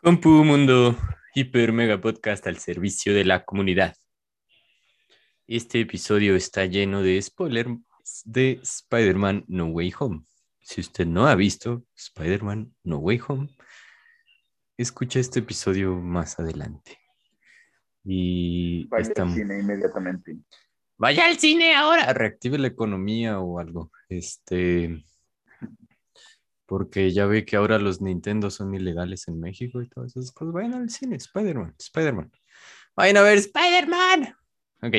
Compu Mundo Hiper Mega Podcast al servicio de la comunidad. Este episodio está lleno de spoilers de Spider-Man No Way Home. Si usted no ha visto Spider-Man No Way Home, escucha este episodio más adelante. Y Vaya al cine inmediatamente. Vaya al cine ahora, reactive la economía o algo. Este, porque ya ve que ahora los Nintendo son ilegales en México y todas esas cosas. Vayan al cine, Spider-Man, Spider-Man. Vayan a ver Spider-Man. Ok,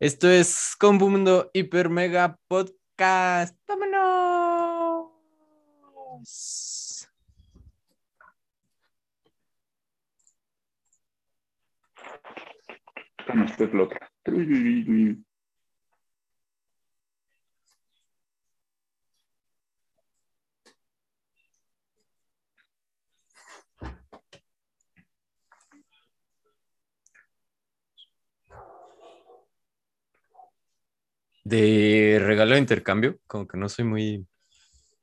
esto es Combo Mundo Hiper Mega Podcast. ¡Vámonos! Usted loca. De regalo de intercambio, como que no soy muy,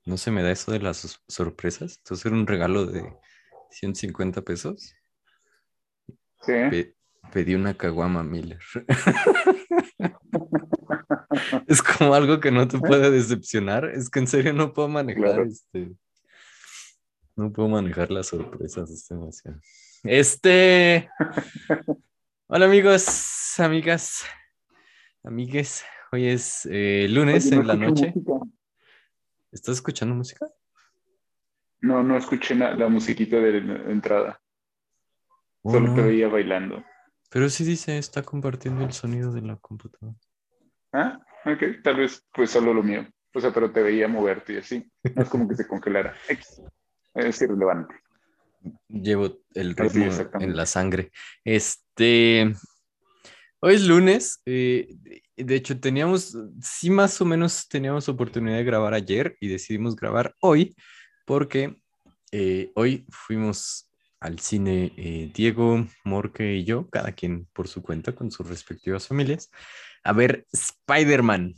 no se me da eso de las sor- sorpresas. Entonces era un regalo de 150 pesos. Sí. Pe- pedí una caguama Miller. es como algo que no te puede decepcionar. Es que en serio no puedo manejar Claro. este. No puedo manejar las sorpresas, es demasiado. Este. Hola amigos, amigas, amigues. Hoy es eh, lunes Oye, no en la noche. música. ¿Estás escuchando música? No, no escuché na- la musiquita de la entrada. Oh, Solo no. te veía bailando. Pero sí dice, está compartiendo el sonido de la computadora. Ah, ok. Tal vez pues solo lo mío. O sea, pero te veía moverte y así. No es como que se congelara. Es irrelevante. Llevo el ritmo en la sangre. Este, hoy es lunes. eh, de hecho, teníamos, sí, más o menos teníamos oportunidad de grabar ayer y decidimos grabar hoy porque eh, hoy fuimos al cine eh, Diego, Morque y yo, cada quien por su cuenta con sus respectivas familias, a ver Spider-Man.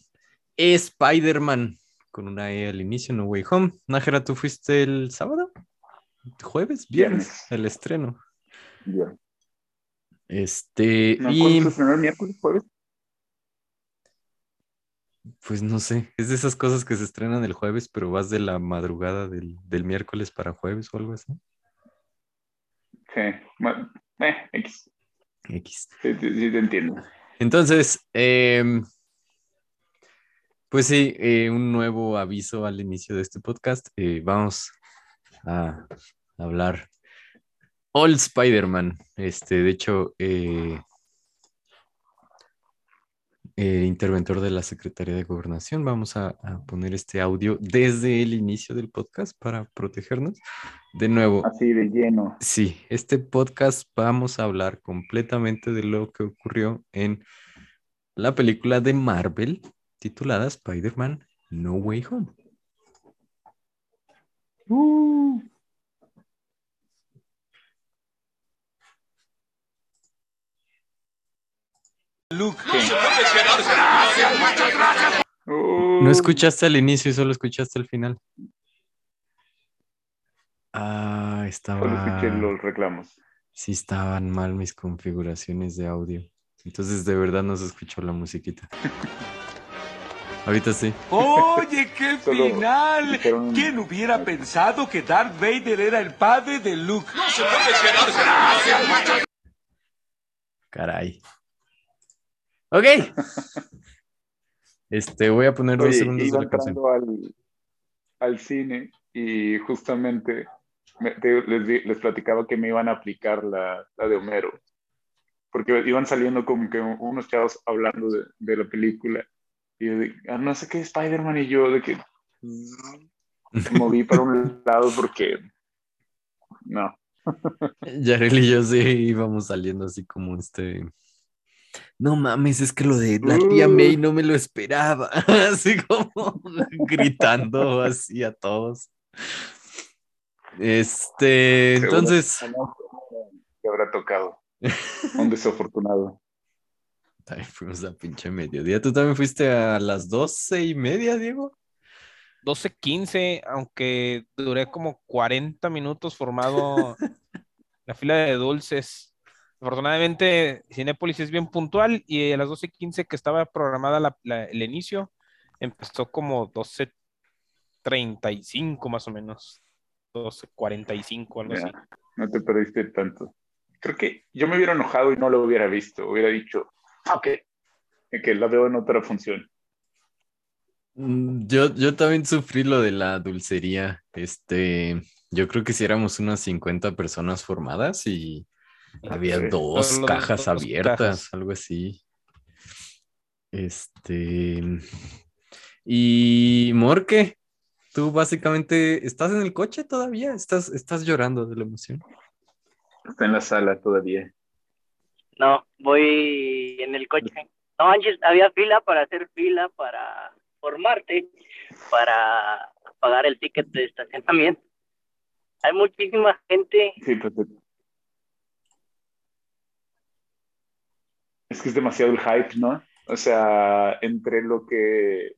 Spider-Man, con una E al inicio, No Way Home. Nájera, ¿tú fuiste el sábado? ¿Jueves? ¿Viernes? El estreno. Ya. Este, ¿No? y ¿Cuándo se estrenó el miércoles, jueves? pues no sé, es de esas cosas que se estrenan el jueves, pero vas de la madrugada del, del miércoles para jueves o algo así. Sí. Ma- Eh, X. X. Sí, sí, sí te entiendo. Entonces, em, pues sí, eh, un nuevo aviso al inicio de este podcast. Eh, vamos a hablar All Spider-Man. Este, de hecho, eh, eh, interventor de la Secretaría de Gobernación, vamos a, a poner este audio desde el inicio del podcast para protegernos. De nuevo, Así de lleno. Sí, este podcast vamos a hablar completamente de lo que ocurrió en la película de Marvel titulada Spider-Man No Way Home. Uh. Luke. No escuchaste al inicio y solo escuchaste al final. Ah, Solo escuché estaba. los reclamos. Sí, estaban mal mis configuraciones de audio. Entonces, de verdad no se escuchó la musiquita. Ahorita sí. Oye, qué final. ¿Quién hubiera pensado que Darth Vader era el padre de Luke? Caray. Ok. Este, voy a poner dos Oye, segundos de iba la canción. entrando al, al cine y justamente me- te- les, les platicaba que me iban a aplicar la, la de Homero, porque iban saliendo como que unos chavos hablando de, de la película y yo de, "Ah, no sé qué Spider-Man y yo de que me moví para un lado porque no, Yarel y yo sí íbamos saliendo así como este. No mames, es que lo de la tía Uh. May no me lo esperaba. Así como gritando así a todos. Este, seguro entonces. que habrá tocado. Un desafortunado. También fuimos a pinche mediodía. ¿Tú también fuiste a las doce y media, Diego? 12.15, aunque duré como 40 minutos formado la fila de dulces. Afortunadamente, Cinépolis es bien puntual y a las 12.15 que estaba programada la- la- el inicio, empezó como 12.35 más o menos. 12.45, algo así. No te perdiste tanto. Creo que yo me hubiera enojado y no lo hubiera visto. Hubiera dicho, "Ah, ok, que la veo en otra función. Mm, Yo, yo también sufrí lo de la dulcería. Este, yo creo que si éramos unas 50 personas formadas y había Sí. dos cajas abiertas, cajas. algo así. Este, y Morque, tú básicamente estás en el coche todavía, estás, estás llorando de la emoción. Está en la sala todavía. No, voy en el coche. No manches, había fila para hacer fila para formarte, para pagar el ticket de estacionamiento. Hay muchísima gente. Sí, pues. Es que es demasiado el hype, ¿no? O sea, entre lo que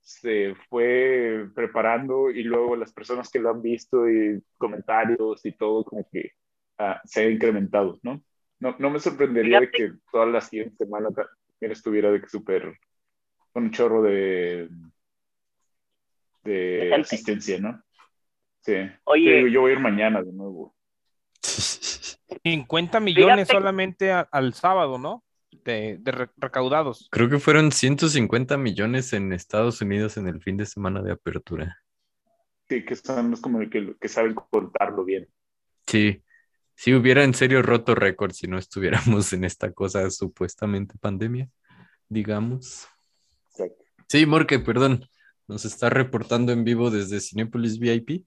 se fue preparando y luego las personas que lo han visto y comentarios y todo, como que ah, se ha incrementado, ¿no? No, no me sorprendería de que toda la siguiente semana también estuviera de que súper con un chorro de, De asistencia, ¿no? Sí. Oye. Sí, yo voy a ir mañana de nuevo. 50 millones Fíjate- solamente a- al sábado, ¿no? De, de re- recaudados. Creo que fueron 150 millones en Estados Unidos en el fin de semana de apertura. Sí, que son los como que, que saben contarlo bien. Sí, si hubiera en serio roto récord si no estuviéramos en esta cosa supuestamente pandemia, digamos. Exacto. Sí, Morque, perdón, nos está reportando en vivo desde Cinepolis VIP.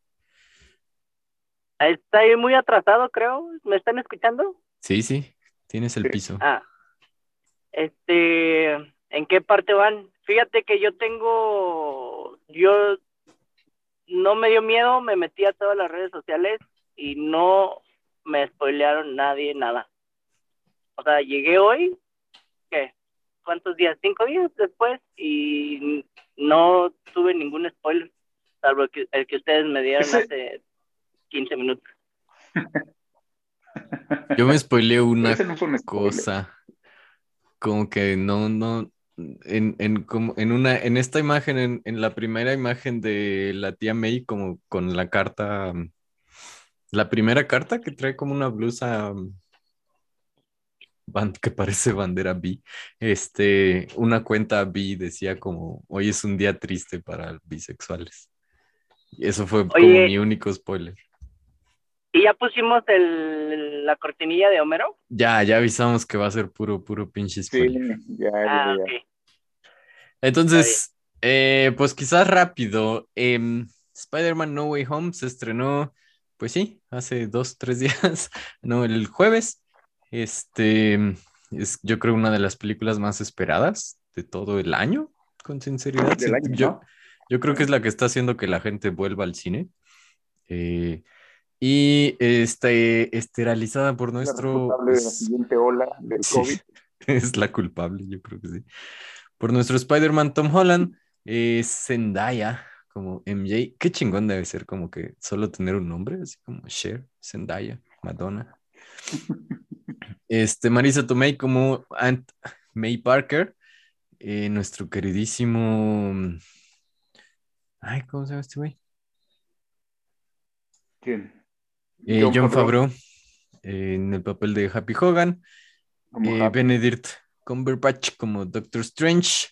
Está ahí muy atrasado, creo. ¿Me están escuchando? Sí, sí, tienes el Sí. piso. Ah, este, ¿en qué parte van? Fíjate que yo tengo, yo no me dio miedo, me metí a todas las redes sociales y no me spoilearon nadie nada. O sea, llegué hoy, ¿qué? ¿Cuántos días? Cinco días después y no tuve ningún spoiler, salvo que, el que ustedes me dieron Ese- hace 15 minutos. Yo me spoileé una no cosa, como que no, no, en, en, como, en una, en esta imagen, en, en la primera imagen de la tía May, como con la carta, mm, la primera carta que trae como una blusa mm, que parece bandera B, este, una cuenta B decía como, hoy es un día triste para bisexuales. Y eso fue como mi único spoiler. ¿Y ya pusimos el, la cortinilla de Homero? Ya, ya avisamos que va a ser puro, puro pinche Sí, spoiler. ya, ya, Ah, ya. ok. Entonces, eh, pues quizás rápido. em, Spider-Man No Way Home se estrenó, pues sí, hace dos, tres días, no, el jueves. Este es, yo creo, una de las películas más esperadas de todo el año, con sinceridad. Sí, año, yo, ¿no? yo creo que es la que está haciendo que la gente vuelva al cine. Eh, y este, esterilizada por La nuestro. responsable de la es- siguiente ola del Sí, COVID. es la culpable, yo creo que sí. Por nuestro Spider-Man Tom Holland, eh, Zendaya como MJ. Qué chingón debe ser como que solo tener un nombre, así como Cher, Zendaya, Madonna. Este, Marisa Tomei como Aunt May Parker. eh, nuestro queridísimo... Ay, ¿cómo se llama este güey? ¿Quién? Eh, John, Favreau. eh, en el papel de Happy Hogan. Eh, Happy. Benedict Cumberbatch como Doctor Strange,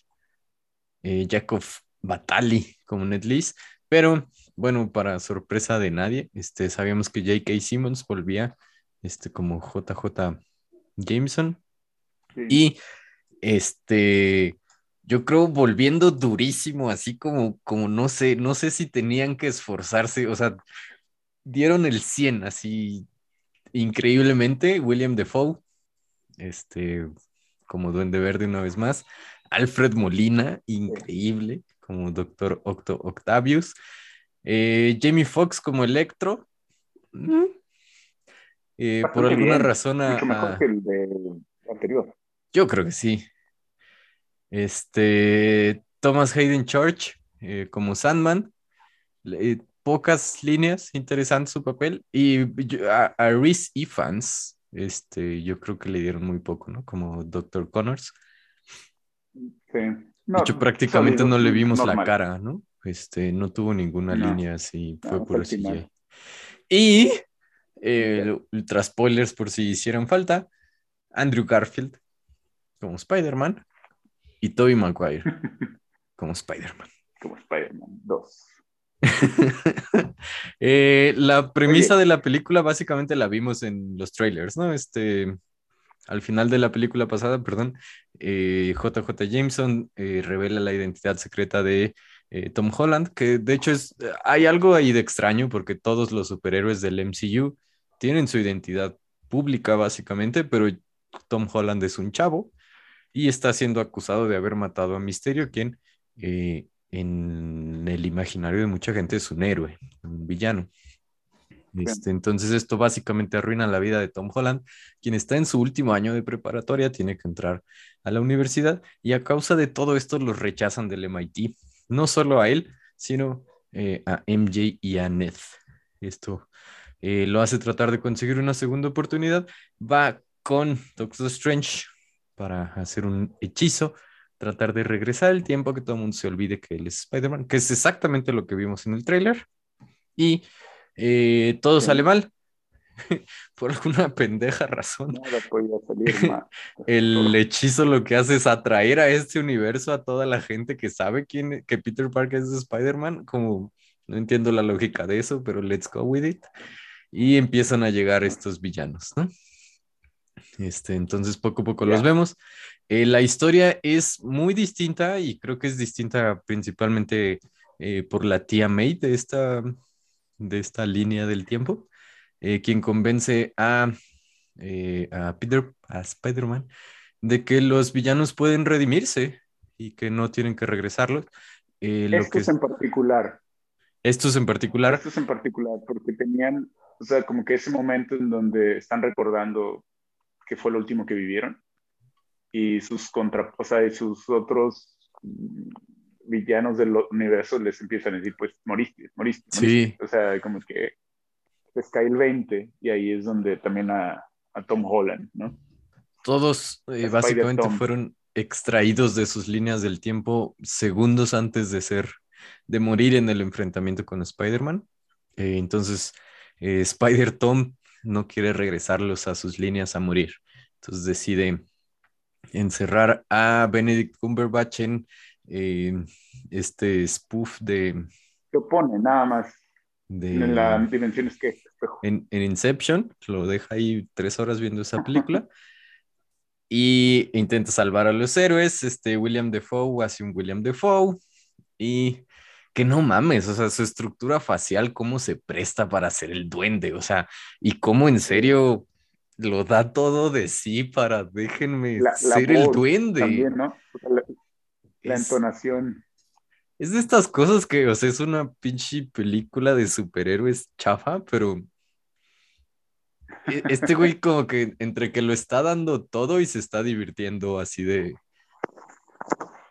eh, Jacob Batali como Ned Lees, pero bueno, para sorpresa de nadie, este, sabíamos que J.K. Simmons volvía este, como JJ Jameson Sí. y este, yo creo volviendo durísimo, así como, como no sé, no sé si tenían que esforzarse, o sea, dieron el 100 así increíblemente, William Defoe, este, como Duende Verde una vez más, Alfred Molina, increíble, como Doctor Octo Octavius, eh, Jamie Foxx como Electro, mm, eh, por alguna bien, razón a- Mucho mejor a- que el del anterior. yo creo que sí. Este, Thomas Hayden Church eh, como Sandman. Pocas líneas interesantes su papel. Y yo- a, a Reese Ifans, este, yo creo que le dieron muy poco, ¿no? Como Dr. Connors. Sí. De hecho, prácticamente no le vimos la cara, ¿no? Este, no tuvo ninguna No. línea así, No, fue. CGI. Y, eh, ultra spoilers por si hicieran falta, Andrew Garfield como Spider-Man y Tobey Maguire como Spider-Man. Como Spider-Man 2. Eh, la premisa de la película básicamente la vimos en los trailers, ¿no? Este, al final de la película pasada, perdón, eh, JJ Jameson eh, revela la identidad secreta de eh, Tom Holland, que de hecho es, hay algo ahí de extraño porque todos los superhéroes del MCU tienen su identidad pública básicamente, pero Tom Holland es un chavo y está siendo acusado de haber matado a Misterio, quien eh, en el imaginario de mucha gente es un héroe, un villano. Este, entonces esto básicamente arruina la vida de Tom Holland, quien está en su último año de preparatoria, tiene que entrar a la universidad y a causa de todo esto los rechazan del MIT, no solo a él, sino eh, a MJ y a Ned. Esto eh, lo hace tratar de conseguir una segunda oportunidad, va con Doctor Strange para hacer un hechizo, tratar de regresar el tiempo, que todo el mundo se olvide que él es Spider-Man, que es exactamente lo que vimos en el tráiler. Y eh, todo Sí. sale mal. Por alguna pendeja razón. Nada podía salir mal. El hechizo lo que hace es atraer a este universo a toda la gente que sabe quién, que Peter Parker es Spider-Man. Como no entiendo la lógica de eso, pero let's go with it. Y empiezan a llegar estos villanos, ¿no? Este, entonces poco a poco los vemos. Eh, la historia es muy distinta y creo que es distinta principalmente eh, por la tía May de esta, de esta línea del tiempo, eh, quien convence a, eh, a Peter, a Spider-Man, de que los villanos pueden redimirse y que no tienen que regresarlos. Eh, lo que Estos en particular. estos en particular, Estos en particular, porque tenían, o sea, como que ese momento en donde están recordando que fue lo último que vivieron y sus contra, o sea, y sus otros villanos del universo les empiezan a decir, pues, moriste, moriste, moriste. Sí. O sea, como que les cae el 20 y ahí es donde también a, a Tom Holland, ¿no? todos eh, básicamente fueron extraídos de sus líneas del tiempo segundos antes de ser, de morir en el enfrentamiento con Spider-Man. Eh, entonces, eh, Spider-Tom no quiere regresarlos a sus líneas a morir. Entonces decide encerrar a Benedict Cumberbatch en eh, este spoof de, Se opone nada más de en la dimensión es que espejo. en, en Inception, lo deja ahí tres horas viendo esa película y intenta salvar a los héroes. Este William Defoe hace un William Defoe y que no mames, o sea, su estructura facial, cómo se presta para hacer el duende, o sea, y cómo en serio lo da todo de sí para déjenme La- la ser el duende. También, ¿no? La, la Es- entonación. Es de estas cosas que, o sea, es una pinche película de superhéroes chafa, pero e- este güey como que entre que lo está dando todo y se está divirtiendo así de,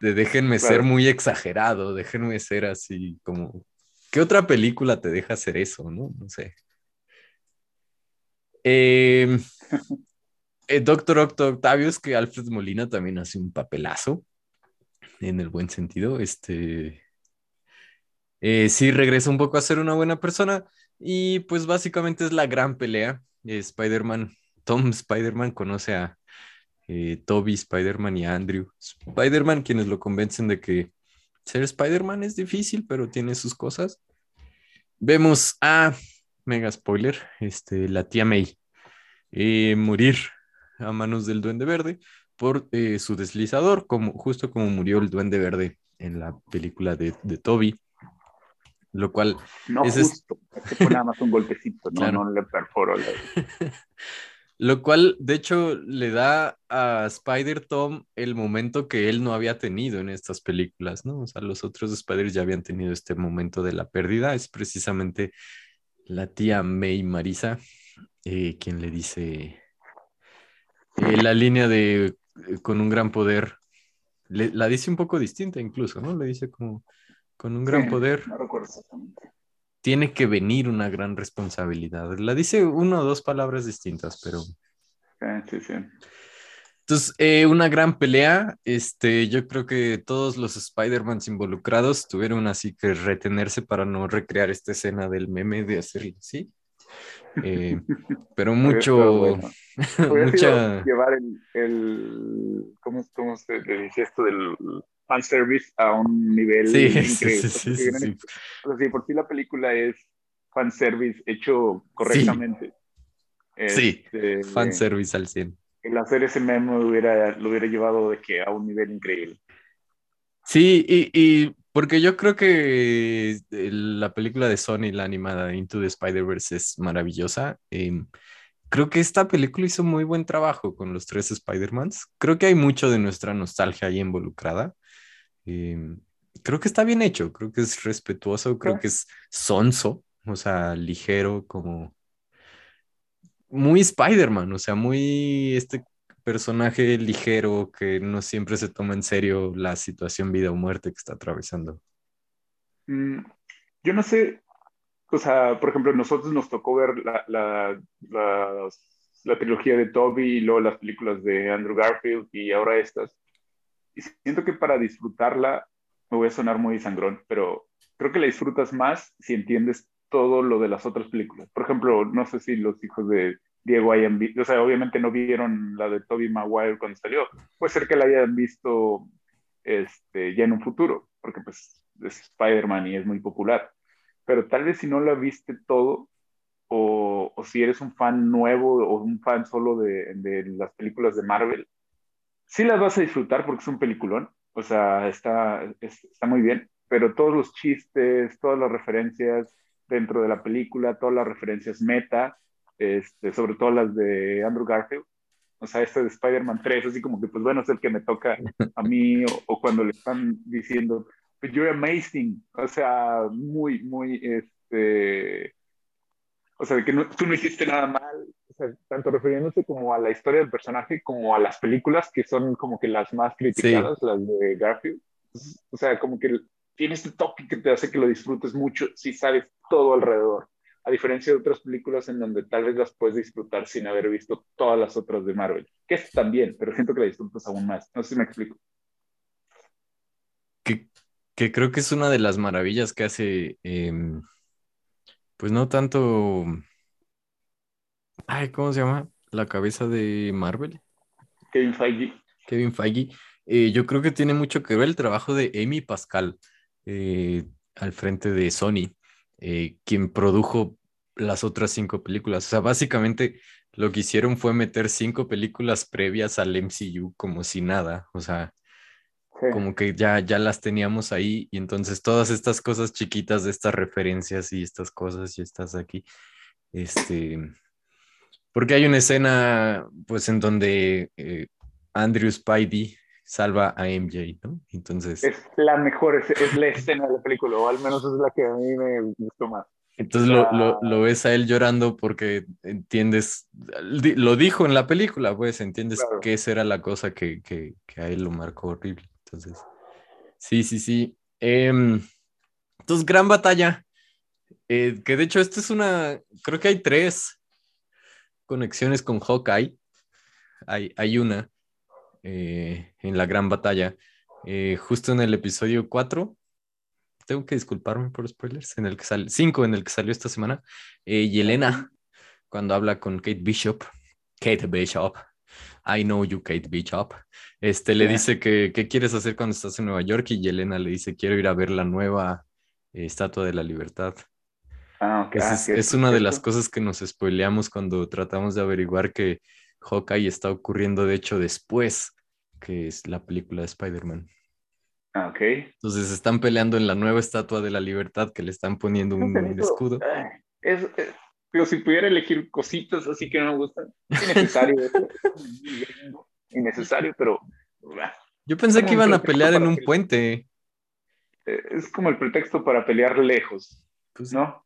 de déjenme ser muy exagerado, déjenme ser así como, ¿qué otra película te deja hacer eso, no? No sé. Eh, eh, Doctor Octo Octavius, que Alfred Molina también hace un papelazo en el buen sentido. Este eh, sí regresa un poco a ser una buena persona y pues básicamente es la gran pelea. Eh, Spider-Man, Tom Spider-Man conoce a eh, Toby Spider-Man y a Andrew Spider-Man, quienes lo convencen de que ser Spider-Man es difícil, pero tiene sus cosas. Vemos a, mega spoiler, este, la tía May eh, morir a manos del Duende Verde por eh, su deslizador, como, justo como murió el Duende Verde en la película de, de Toby. Lo cual, No es- justo. Pone nada más un golpecito, no, Claro. no le perforó la... lo cual, de hecho, le da a Spider Tom el momento que él no había tenido en estas películas, ¿no? O sea, los otros Spiders ya habían tenido este momento de la pérdida. Es precisamente la tía May Marisa eh, quien le dice eh, la línea de eh, con un gran poder. Le- la dice un poco distinta incluso, ¿no? Le dice como con un gran Sí, poder No recuerdo exactamente. tiene que venir una gran responsabilidad. La dice una o dos palabras distintas, pero... Ah, sí, sí. Entonces, eh, una gran pelea. Este, yo creo que todos los Spider-Mans involucrados tuvieron así que retenerse para no recrear esta escena del meme de hacerlo así. Eh, pero mucho, mucha... llevar el, el ¿cómo, cómo se le dice esto del fanservice a un nivel Sí, increíble? sí, sí, sí, sí. O sea, si por sí la película es fanservice hecho correctamente. Sí, este, fanservice al 100. El hacer ese meme hubiera, lo hubiera llevado de que a un nivel increíble. Sí, y, y porque yo creo que el- la película de Sony, la animada Into the Spider-Verse, es maravillosa. Em, creo que esta película hizo muy buen trabajo con los tres Spider-Mans. Creo que hay mucho de nuestra nostalgia ahí involucrada. Em, creo que está bien hecho, creo que es respetuoso, creo que es sonso, o sea, ligero, como muy Spider-Man, o sea, muy este personaje ligero que no siempre se toma en serio la situación vida o muerte que está atravesando. Mm, yo no sé, o sea, por ejemplo, nosotros nos tocó ver la, la, las- la trilogía de Toby y luego las películas de Andrew Garfield y ahora estas. Y siento que para disfrutarla, me voy a sonar muy sangrón, pero creo que la disfrutas más si entiendes todo lo de las otras películas. Por ejemplo, no sé si los hijos de Diego hayan visto, o sea, obviamente no vieron la de Toby Maguire cuando salió. Puede ser que la hayan visto este, ya en un futuro, porque pues es Spider-Man y es muy popular. Pero tal vez si no la viste todo, o, si eres un fan nuevo o un fan solo de, las películas de Marvel, sí las vas a disfrutar porque es un peliculón, o sea, está, es- está muy bien, pero todos los chistes, todas las referencias dentro de la película, todas las referencias meta, este, sobre todo las de Andrew Garfield, o sea, este de Spider-Man 3, así como que, pues bueno, es el que me toca a mí, o, o cuando le están diciendo, "But you're amazing, o sea, muy, muy, este, o sea, de que no- tú no hiciste nada mal, o sea, tanto refiriéndose como a la historia del personaje como a las películas que son como que las más criticadas, las de Garfield. O sea, como que tiene este toque que te hace que lo disfrutes mucho si sabes todo alrededor. A diferencia de otras películas en donde tal vez las puedes disfrutar sin haber visto todas las otras de Marvel. Que es también, pero siento que la disfrutas aún más. No sé si me explico. Que, que creo que es una de las maravillas que hace, em, pues no tanto, ay, ¿cómo se llama? La cabeza de Marvel. Kevin Feige. Kevin Feige, eh, yo creo que tiene mucho que ver el trabajo de Amy Pascal eh, al frente de Sony, eh, quien produjo las otras cinco películas. O sea, básicamente lo que hicieron fue meter cinco películas previas al MCU como si nada. O sea, Sí. como que ya, ya las teníamos ahí y entonces todas estas cosas chiquitas de estas referencias y estas cosas y estas aquí, este, porque hay una escena pues en donde eh, Andrew Spidey salva a MJ, ¿no? Entonces, Es la mejor, es, es la escena de la película, o al menos es la que a mí me gustó más. Entonces lo, lo, lo ves a él llorando porque entiendes, lo dijo en la película, pues entiendes Claro. que esa era la cosa que, que, que a él lo marcó horrible. Entonces, sí, sí, sí. Em, entonces, gran batalla. Eh, que de hecho, esta es una, creo que hay tres conexiones con Hawkeye. Hay, hay una eh, en la gran batalla. Eh, justo en el episodio 4, tengo que disculparme por spoilers, en el que sale, 5 en el que salió esta semana, eh, Yelena, cuando habla con Kate Bishop, Kate Bishop, I know you, Kate Bishop, este, le dice que qué quieres hacer cuando estás en Nueva York y Yelena le dice, quiero ir a ver la nueva eh, Estatua de la Libertad. Ah, ok. Esa Ah, es, es una de las cosas que nos spoileamos cuando tratamos de averiguar que Hawkeye está ocurriendo, de hecho, después que es la película de Spider-Man. Ah, ok. Entonces están peleando en la nueva Estatua de la Libertad que le están poniendo un, escudo. Es, es- pero si pudiera elegir cositas así que no me gustan, innecesario. innecesario, pero ah, Yo pensé que iban a pelear en un pelear. puente. eh, es como el pretexto para pelear lejos, Pues, ¿no?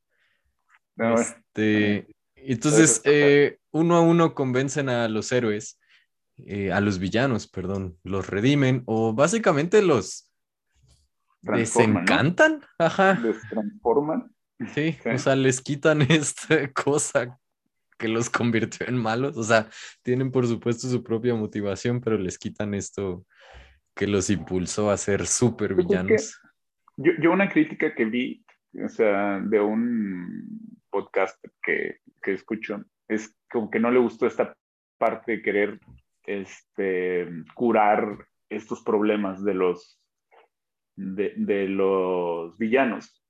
No, este, entonces, eh, uno a uno convencen a los héroes, eh, a los villanos, perdón, los redimen o básicamente los ¿no? desencantan. Ajá. les transforman. Sí, Sí. o sea, les quitan esta cosa que los convirtió en malos. O sea, tienen por supuesto su propia motivación, pero les quitan esto que los impulsó a ser súper villanos. Yo, yo una crítica que vi, o sea, de un podcast que, que escucho, es como que no le gustó esta parte de querer este, curar estos problemas de los, de, de los villanos,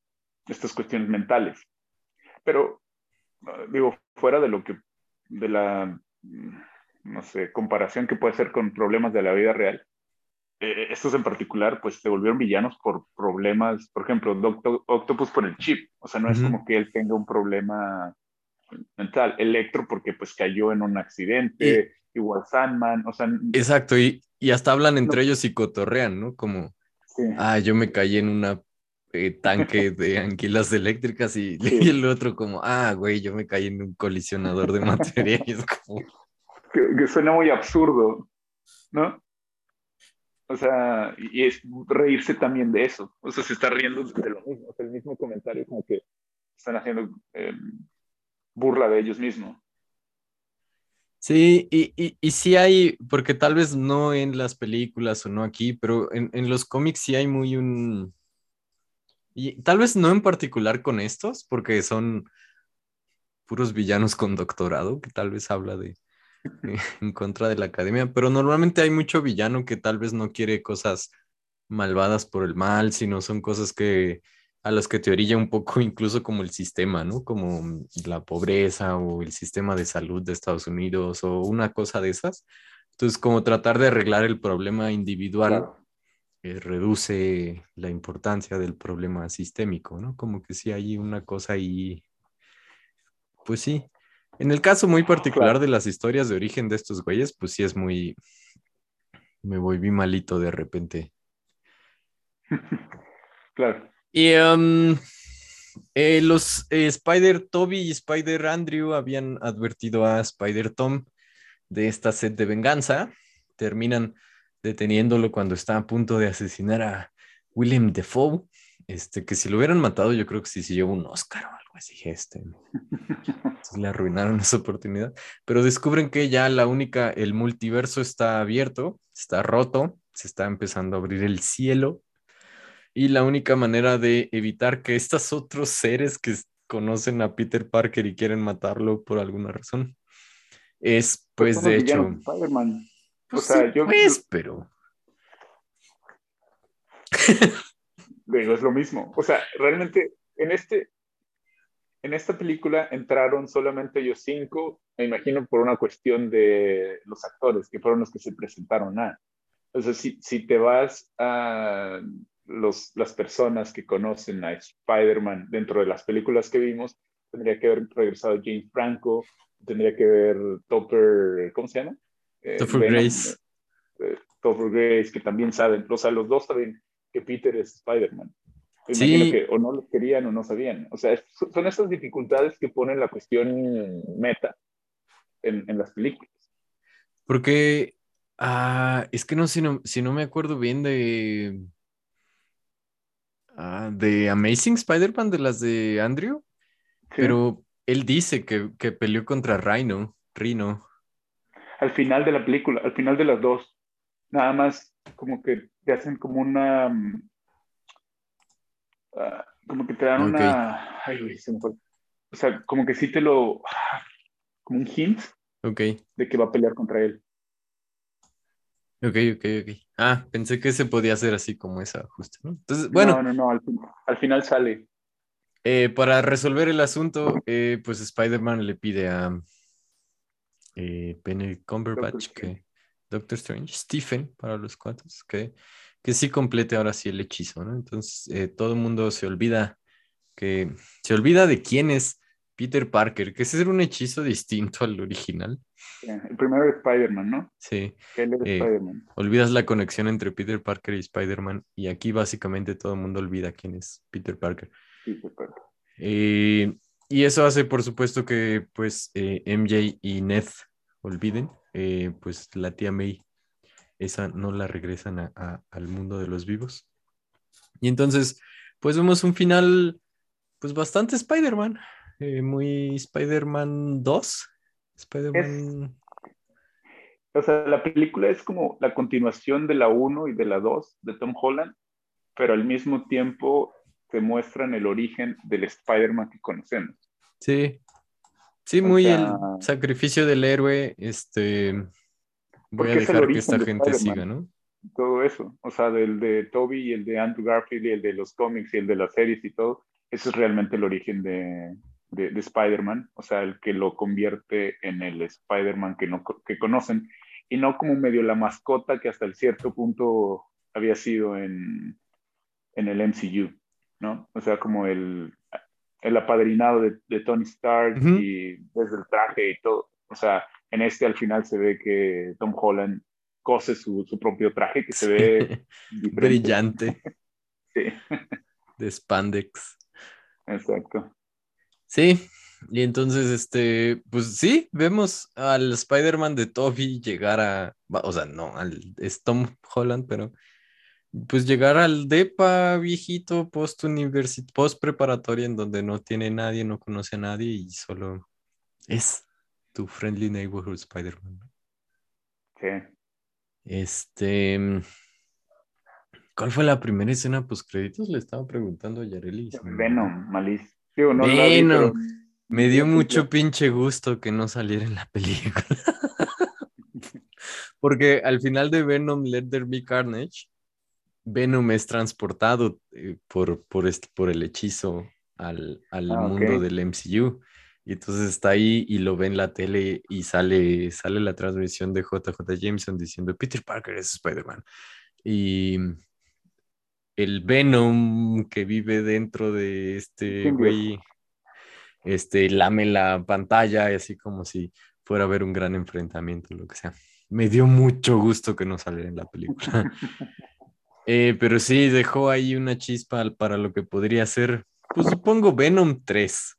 estas cuestiones mentales. Pero, eh, digo, fuera de lo que, de la, mm, no sé, comparación que puede ser con problemas de la vida real, eh, estos en particular, pues se volvieron villanos por problemas, por ejemplo, Doctor Octopus por el chip, o sea, no es como que él tenga un problema mental, Electro porque pues cayó en un accidente, igual Sandman, o sea, Exacto, y, y hasta hablan entre ellos y cotorrean, ¿no? Como, sí. ah, yo me caí en una eh, tanque de anquilas eléctricas y, Sí. y el otro como, ah, güey, yo me caí en un colisionador de materia y es como, que, que suena muy absurdo, ¿no? O sea, y y es reírse también de eso, o sea, se está riendo de lo mismo, o sea, el mismo comentario como que están haciendo eh, burla de ellos mismos. Sí, y, y, y sí hay, porque tal vez no en las películas o no aquí, pero en, en los cómics sí hay muy un... Y tal vez no en particular con estos, porque son puros villanos con doctorado, que tal vez habla de eh, en contra de la academia, pero normalmente hay mucho villano que tal vez no quiere cosas malvadas por el mal, sino son cosas que a las que te orilla un poco incluso como el sistema, ¿no? Como la pobreza o el sistema de salud de Estados Unidos o una cosa de esas. Entonces, como tratar de arreglar el problema individual Claro. eh, reduce la importancia del problema sistémico, ¿no? Como que sí hay una cosa ahí, pues sí. En el caso muy particular Claro. de las historias de origen de estos güeyes, pues sí es muy, me volví malito de repente. Claro. Y um, eh, los eh, Spider Toby y Spider Andrew habían advertido a Spider Tom de esta sed de venganza. Terminan deteniéndolo cuando está a punto de asesinar a William Defoe. Este, que si lo hubieran matado, yo creo que sí se llevó un Oscar o algo así. Este, Entonces le arruinaron esa oportunidad. Pero descubren que ya la única, el multiverso está abierto, está roto, se está empezando a abrir el cielo. Y la única manera de evitar que estos otros seres que conocen a Peter Parker y quieren matarlo por alguna razón es, pues, son de hecho. Spider-Man. Pues, o sea, sí, yo- pues, pero. Digo, es lo mismo. O sea, realmente en este, en esta película entraron solamente ellos cinco, me imagino por una cuestión de los actores, que fueron los que se presentaron a. O sea, si, si te vas a los, las personas que conocen a Spider-Man dentro de las películas que vimos, tendría que haber regresado James Franco, tendría que ver Topper, ¿cómo se llama? Eh, Venom, Grace. eh, Topher Grace, que también saben, o sea, los dos saben que Peter es Spider-Man. Sí. que o no lo querían o no sabían. O sea, son estas dificultades que ponen la cuestión meta en, en las películas. Porque. ah, es que no, si no, si no me acuerdo bien de. Ah, de Amazing Spider-Man, de las de Andrew. ¿sí? Pero él dice que, que peleó contra Rhino. Rhino. Al final de la película, al final de las dos, nada más como que te hacen como una... mm, ah, como que te dan una... Ay, güey, se me fue. O sea, como que sí te lo... ah, como un hint Ok, de que va a pelear contra él. ok, ok, ok. Ah, pensé que se podía hacer así como esa justo, ¿no? Entonces, bueno, No, no, no, al, fin- al final sale. eh, para resolver el asunto, eh, pues Spider-Man le pide a eh, Benedict Cumberbatch Doctor que Doctor Strange, Stephen para los cuatro, que, que sí complete ahora sí el hechizo, ¿no? Entonces, eh, todo el mundo se olvida que se olvida de quién es Peter Parker, que ese era un hechizo distinto al original. El primero es Spider-Man, ¿no? Sí, Que él es Eh, Spider-Man. olvidas la conexión entre Peter Parker y Spider-Man y aquí básicamente todo el mundo olvida quién es Peter Parker. De acuerdo. Eh, y eso hace, por supuesto, que pues eh, MJ y Ned olviden, pues la tía May, esa no la regresan a- a- al mundo de los vivos. Y entonces, pues vemos un final, pues bastante Spider-Man. Eh, muy Spider-Man 2. Spider-Man. O sea, la película es como la continuación de la 1 y de la 2 de Tom Holland, pero al mismo tiempo te muestran el origen del Spider-Man que conocemos. Sí. Sí, O muy sea- el sacrificio del héroe. Este. Voy a dejar que esta de gente siga, ¿no? Todo eso, o sea, del de Toby y el de Andrew Garfield y el de los cómics y el de las series y todo, eso es realmente el origen de, de, de Spider-Man, o sea, el que lo convierte en el Spider-Man que, no, que conocen, y no como medio la mascota que hasta el cierto punto había sido en, en el MCU, ¿no? O sea, como el, el apadrinado de, de Tony Stark Ujú. y desde el traje y todo. O sea, en este al final se ve que Tom Holland cose su, su propio traje que se ve. Brillante Sí, de Spandex. exacto. Sí, y entonces, este, pues sí, vemos al Spider-Man de Toby llegar a, o sea, no, al, es Tom Holland, pero pues llegar al DEPA viejito post post preparatoria en donde no tiene nadie, no conoce a nadie y solo es tu friendly neighborhood Spider-Man. Sí. Este, ¿cuál fue la primera escena post créditos? Le estaba preguntando a Yareli. Venom, malísimo. Digo, no la vi, Venom. pero- Me dio mucho pinche gusto que no saliera en la película. Porque al final de Venom Let There Be Carnage, Venom es transportado eh, por, por, este, por el hechizo al, al Ah, mundo del MCU. Y entonces está ahí y lo ve en la tele y sale, sale la transmisión de JJ Jameson diciendo Peter Parker es Spider-Man. Y el Venom que vive dentro de este güey, este, lame la pantalla y así como si fuera a haber un gran enfrentamiento, lo que sea. Me dio mucho gusto que no saliera en la película. Eh, pero sí, dejó ahí una chispa para lo que podría ser, pues supongo Venom 3.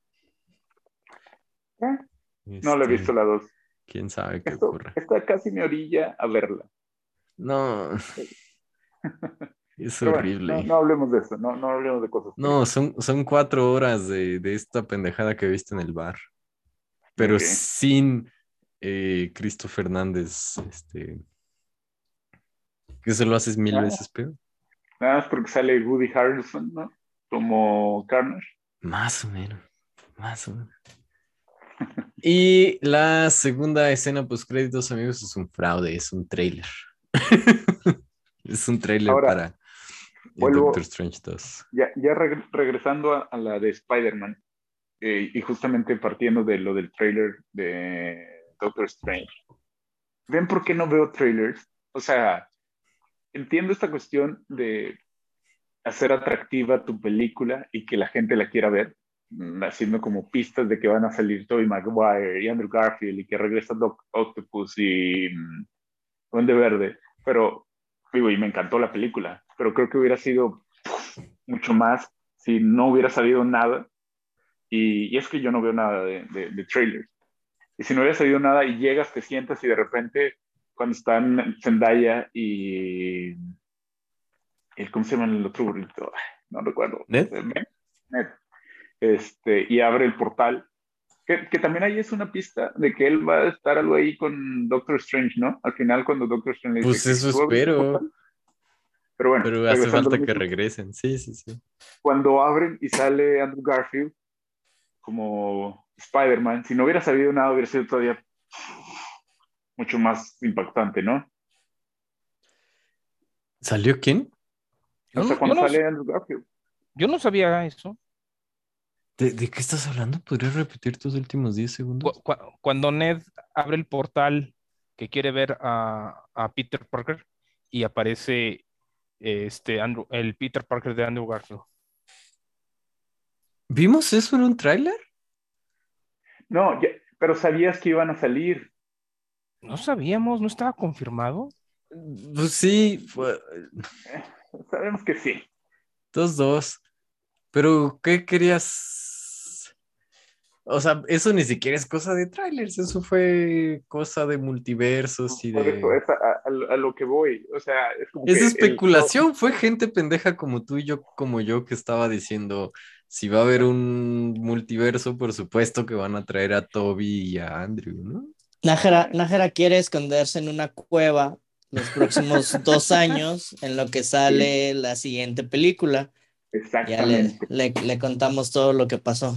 Eh, No le he Este, visto la dos. Quién sabe qué Esto, ocurra. está casi mi orilla a verla. No. Es Pero bueno, horrible. no, no hablemos de eso, no, no hablemos de cosas. No, son, son cuatro horas de, de esta pendejada que viste en el bar. Pero sin eh, Cristo Fernández, este. Que se lo haces mil Ah. veces peor. Nada más porque sale Woody Harrelson, ¿no? Como Carnage. Más o menos. Más o menos. Y la segunda escena post créditos, amigos, es un fraude, es un trailer. es un trailer Ahora, para vuelvo- Doctor Strange 2. Ya, ya reg- regresando a, a la de Spider-Man, eh, y justamente partiendo de lo del trailer de Doctor Strange, ¿ven por qué no veo trailers? O sea, entiendo esta cuestión de hacer atractiva tu película y que la gente la quiera ver, mm, haciendo como pistas de que van a salir Tobey Maguire y Andrew Garfield y que regresa Doc Octopus y mm, Duende Verde, pero digo, y me encantó la película, pero creo que hubiera sido mucho más si no hubiera salido nada. Y, y es que yo no veo nada de, de, de trailers. Y si no hubiera salido nada y llegas, te sientas y de repente, cuando están Zendaya y. El, ¿Cómo se llama el otro burrito? No recuerdo. ¿Ned? Ned. Ned. Este, y abre el portal. Que, que también ahí es una pista de que él va a estar algo ahí con Doctor Strange, ¿no? Al final, cuando Doctor Strange Pues dice, eso "¿Tú abres el espero. Portal?". Pero bueno, Pero hace falta al que regresen. Sí, sí, sí. cuando abren y sale Andrew Garfield como Spider-Man, si no hubiera salido nada, hubiera sido todavía mucho más impactante, ¿no? ¿Salió quién? Yo o sea, no- cuando yo no sale Andrew Garfield. Yo no sabía eso. ¿De, de qué estás hablando? ¿Podrías repetir tus últimos 10 segundos? Cu- cu- cuando Ned abre el portal que quiere ver a, a Peter Parker y aparece este Andrew, el Peter Parker de Andrew Garfield. ¿Vimos eso en un tráiler? No, ya- pero sabías que iban a salir. No sabíamos, no estaba confirmado. Pues sí, fue Sabemos que sí. dos, dos. Pero, ¿qué querías? O sea, eso ni siquiera es cosa de trailers, eso fue cosa de multiversos y Por de... eso, es a, a- a lo que voy. O sea, es como Es que el- especulación, fue gente pendeja como tú y yo, como yo, que estaba diciendo, si va a haber un multiverso, por supuesto que van a traer a Toby y a Andrew, ¿no? Nájera, Nájera quiere esconderse en una cueva los próximos dos años en lo que sale la siguiente película. Ya le, Exactamente. le, le contamos todo lo que pasó.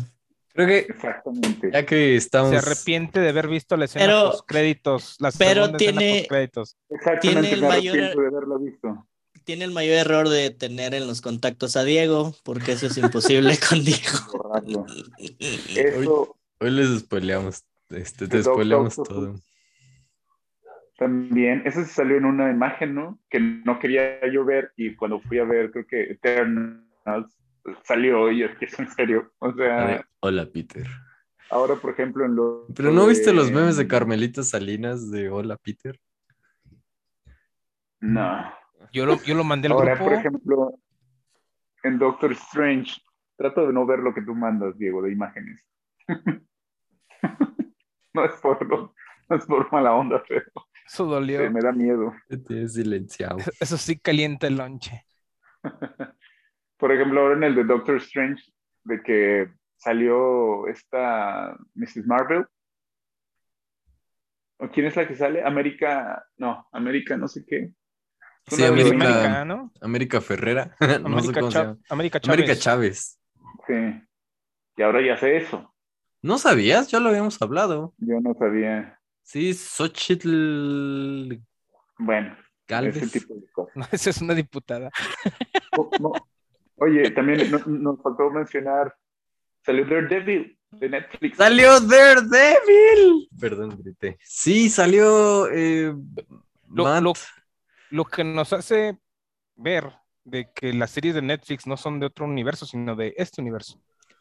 Creo que Exactamente. ya que estamos... Se arrepiente de haber visto la escena Pero- post créditos, la pero tiene- postcréditos. Exactamente. tiene el me mayor- arrepiento de haberlo visto. Tiene el mayor error de tener en los contactos a Diego, porque eso es imposible con Diego. Eso Hoy les spoileamos, este, te spoileamos todo. también, eso se salió en una imagen, ¿no? Que no quería yo ver y cuando fui a ver, creo que Eternals salió y es que es en serio. O sea, Hola, Peter. ahora, por ejemplo, en los... ¿Pero no viste los memes de Carmelita Salinas de Hola, Peter? No. Yo lo, yo lo mandé al Ahora, grupo. por ejemplo, en Doctor Strange, trato de no ver lo que tú mandas, Diego, de imágenes. no es por no, no es por mala onda, pero Eso dolió. me da miedo. Te tienes silenciado. Eso sí calienta el lonche. Por ejemplo, ahora en el de Doctor Strange, de que salió esta Mrs. Marvel. ¿O quién es la que sale? América, no, América no sé qué. Sí, América- América, ¿no? América Ferrera. no sé América, cómo se Cha- llama. América Chávez. América Chávez. Sí. Y ahora ya sé eso. ¿No sabías? Ya lo habíamos hablado. Yo no sabía. Sí, Xochitl Bueno, Galvez. ese tipo de cosas. No, esa es una diputada. No. Oye, también no- nos faltó mencionar, salió Daredevil de Netflix. ¡Salió Daredevil! Perdón, grité. Sí, salió eh, Lo- Matt- lo- Lo que nos hace ver de que las series de Netflix no son de otro universo, sino de este universo.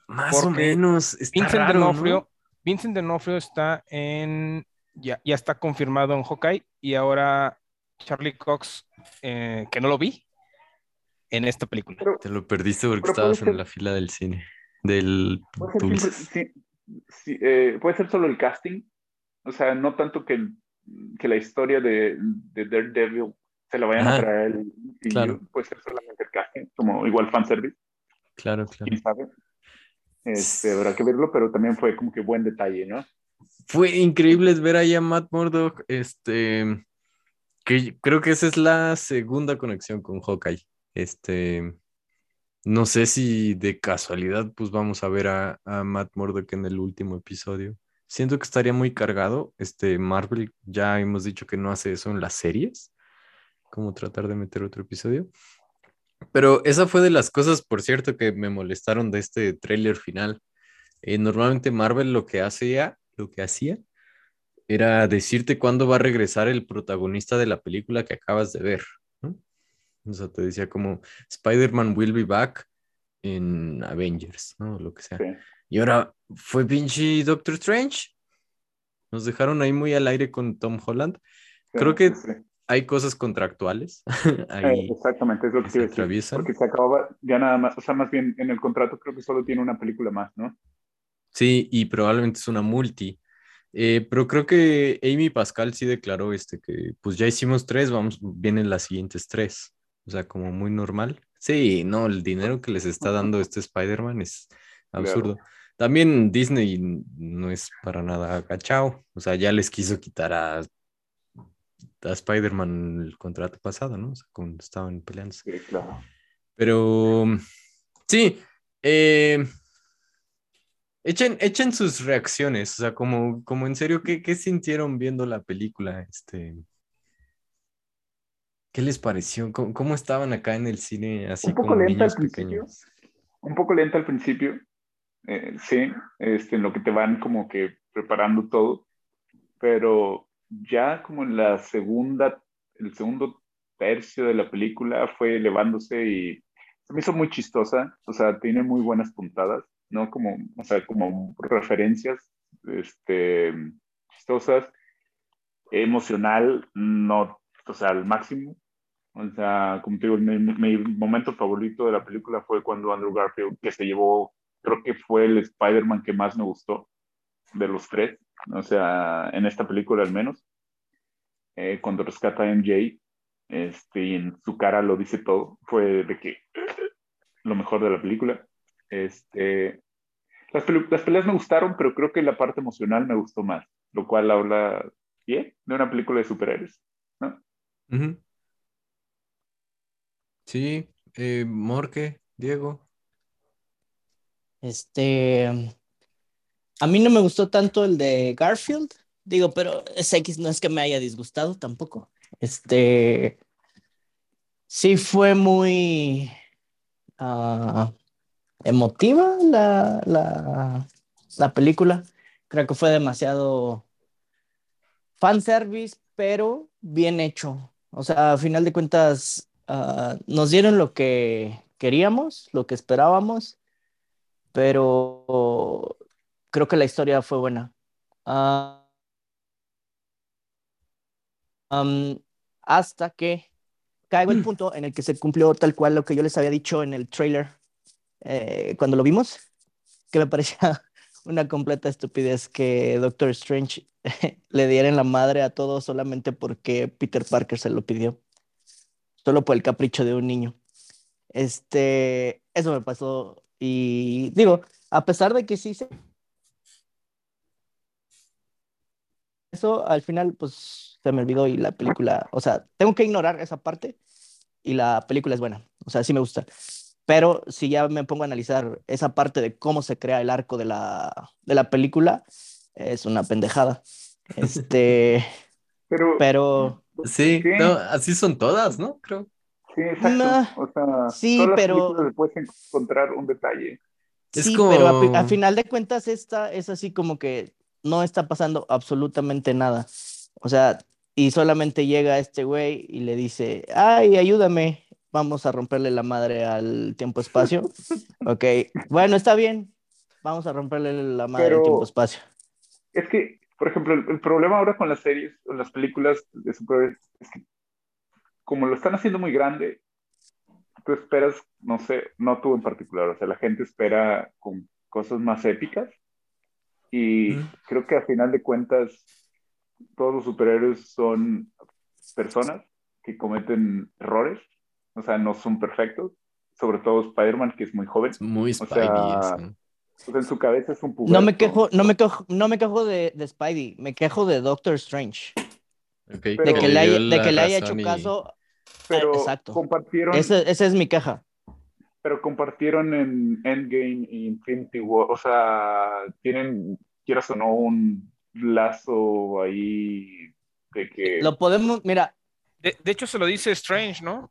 más o menos. Está Vincent raro, ¿no? D'Onofrio, Vincent D'Onofrio está en, ya, ya está confirmado en Hawkeye y ahora Charlie Cox, eh, que no lo vi, en esta película. Pero Te lo perdiste porque estabas puede en ser- la fila del cine. Del puede ser, dulces. sí, sí, eh, puede ser solo el casting, o sea, no tanto que, que la historia de, de Daredevil se la vayan Ajá. a traer el y Claro. puede ser solamente el casting, como igual fanservice, Claro, claro. quién sabe. Este, habrá que verlo, pero también fue como que buen detalle, ¿no? Fue increíble ver ahí a Matt Murdock, este, que creo que esa es la segunda conexión con Hawkeye. Este, no sé si de casualidad pues vamos a ver a, a Matt Murdock en el último episodio. Siento que estaría muy cargado. Este, Marvel ya hemos dicho que no hace eso en las series, como tratar de meter otro episodio. Pero esa fue de las cosas, por cierto, que me molestaron de este tráiler final. Eh, normalmente Marvel lo que hacía, lo que hacía, era decirte cuándo va a regresar el protagonista de la película que acabas de ver. O sea, te decía como Spider-Man will be back en Avengers, ¿no? Lo que sea. Sí. Y ahora fue pinche Doctor Strange. Nos dejaron ahí muy al aire con Tom Holland. Creo que Sí, hay cosas contractuales Eh, ahí exactamente, es lo que se atraviesan. Porque se acababa ya nada más, o sea, más bien en el contrato creo que solo tiene una película más, ¿no? Sí, y probablemente es una multi. Eh, pero creo que Amy Pascal sí declaró este que pues ya hicimos tres, vamos, vienen las siguientes tres. O sea, como muy normal. Sí, no, el dinero que les está dando este Spider-Man es absurdo. También Disney no es para nada agachado. O sea, ya les quiso quitar a, a Spider-Man el contrato pasado, ¿no? O sea, cuando estaban peleando. Sí, claro. Pero sí, eh, echen, echen sus reacciones, o sea, como, como en serio, ¿qué, qué sintieron viendo la película? Este, ¿qué les pareció? ¿Cómo, cómo estaban acá en el cine así Un poco como lenta al niños principio. pequeños? Un poco lenta al principio, eh, sí, este, en lo que te van como que preparando todo, pero ya como en la segunda, el segundo tercio de la película fue elevándose y se me hizo muy chistosa, o sea, tiene muy buenas puntadas, ¿no? Como, o sea, como referencias, este, chistosas, emocional, no, o sea, al máximo. O sea, como te digo, mi, mi momento favorito de la película fue cuando Andrew Garfield, que se llevó, creo que fue el Spider-Man que más me gustó de los tres, o sea, en esta película al menos, eh, cuando rescata a MJ, este, y en su cara lo dice todo, fue de que lo mejor de la película. Este, las, las peleas me gustaron, pero creo que la parte emocional me gustó más, lo cual habla bien de una película de superhéroes. Ujú. Sí, eh, Morque, Diego. Este, a mí no me gustó tanto el de Garfield, digo, pero X, no es que me haya disgustado tampoco. Este, sí fue muy ah, emotiva la, la, la película. Creo que fue demasiado fanservice, pero bien hecho. O sea, a final de cuentas, ah, nos dieron lo que queríamos, lo que esperábamos, pero creo que la historia fue buena. Ah, hasta que caigo el punto en el que se cumplió tal cual lo que yo les había dicho en el trailer eh, cuando lo vimos, que me parecía una completa estupidez que Doctor Strange le diera en la madre a todos solamente porque Peter Parker se lo pidió, solo por el capricho de un niño. Este, eso me pasó y digo, a pesar de que sí se eso al final pues se me olvidó y la película, o sea, tengo que ignorar esa parte y la película es buena, o sea, sí me gusta. Pero si ya me pongo a analizar esa parte de cómo se crea el arco de la, de la película, es una pendejada. Este, Pero, pero Sí, no, así son todas, ¿no? Creo. sí, exacto. Nah, o sea, sí, todas las pero- le puedes encontrar un detalle. Es sí, pero a, como- fi- a final de cuentas esta es así como que no está pasando absolutamente nada. O sea, y solamente llega este güey y le dice, ay, ayúdame, vamos a romperle la madre al tiempo-espacio. ok, bueno, está bien, vamos a romperle la madre al Pero- tiempo-espacio. Es que, por ejemplo, el, el problema ahora con las series o las películas de superhéroes es que como lo están haciendo muy grande, tú esperas, no sé, no tú en particular, o sea, la gente espera con cosas más épicas y Mm. creo que a final de cuentas todos los superhéroes son personas que cometen errores, o sea, no son perfectos, sobre todo Spider-Man, que es muy joven, muy Spidey o sea, en su cabeza es un puberto. No me quejo, no me quejo, no me quejo de, de Spidey, me quejo de Doctor Strange. Ok, Pero- De que le haya, de que le haya hecho y- caso. pero exacto. compartieron esa es mi queja. pero compartieron en Endgame y Infinity War, o sea, tienen, quieras o no, un lazo ahí de que... Lo podemos, mira, De, de hecho, se lo dice Strange, ¿no?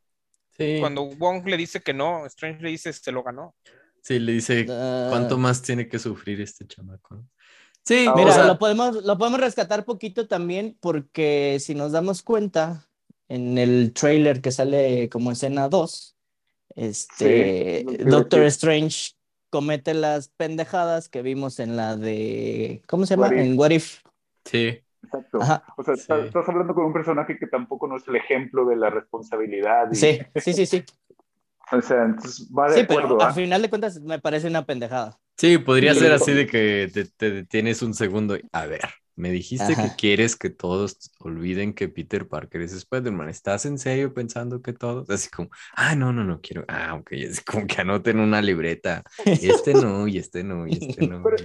Sí, Cuando Wong le dice que no, Strange le dice se lo ganó. Sí, le dice, ah, ¿cuánto más tiene que sufrir este chamaco? Sí, Ah, o Mira, sea, lo podemos, lo podemos rescatar poquito también porque si nos damos cuenta en el trailer que sale como escena 2, este, Sí, que Doctor decir. Strange comete las pendejadas que vimos en la de, ¿cómo se llama? What If. En What If. sí, Exacto. Ajá. O sea, Sí. estás, estás hablando con un personaje que tampoco no es el ejemplo de la responsabilidad. y- Sí, sí, sí, sí. O sea, entonces va de Sí, acuerdo. pero a ¿ah? final de cuentas me parece una pendejada. sí, podría Sí. ser así de que te, te detienes un segundo. y, A ver, me dijiste que Ajá. quieres que todos olviden que Peter Parker es Spider-Man. ¿Estás en serio pensando que todos? Así como, ah, no, no, no quiero. Ah, ok, es como que anoten una libreta. Este no, y este no, y este no. Pero-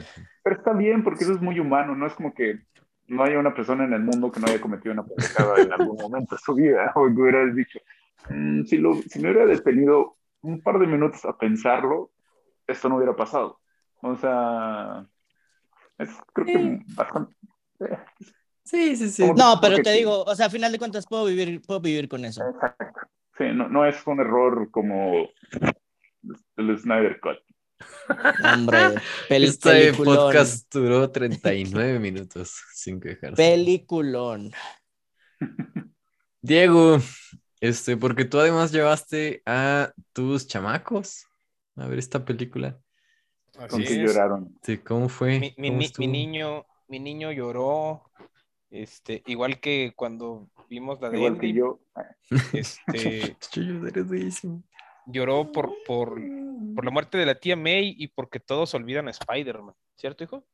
Pero está bien, porque eso es muy humano, no es como que no haya una persona en el mundo que no haya cometido una pendejada en algún momento de su vida, o que hubieras dicho, "Mm, si, lo, si me hubiera detenido un par de minutos a pensarlo, esto no hubiera pasado. O sea, es creo que bastante... eh, Sí, sí, sí. Como- No, pero Porque te sí. digo, o sea, a final de cuentas puedo vivir, puedo vivir con eso. Exacto. Sí, no, no es un error como el Snyder Cut. Hombre, pel- Este peliculón. podcast duró 39 minutos sin quejarse. Peliculón. Diego, este, porque tú además llevaste a tus chamacos a ver esta película. Con es. lloraron. Sí, ¿Cómo fue? Mi, mi ¿Cómo ni- mi niño, mi niño lloró, este, igual que cuando vimos la de Igual que yo. este, lloró por, por, por la muerte de la tía May y porque todos olvidan a Spider-Man, ¿cierto, hijo?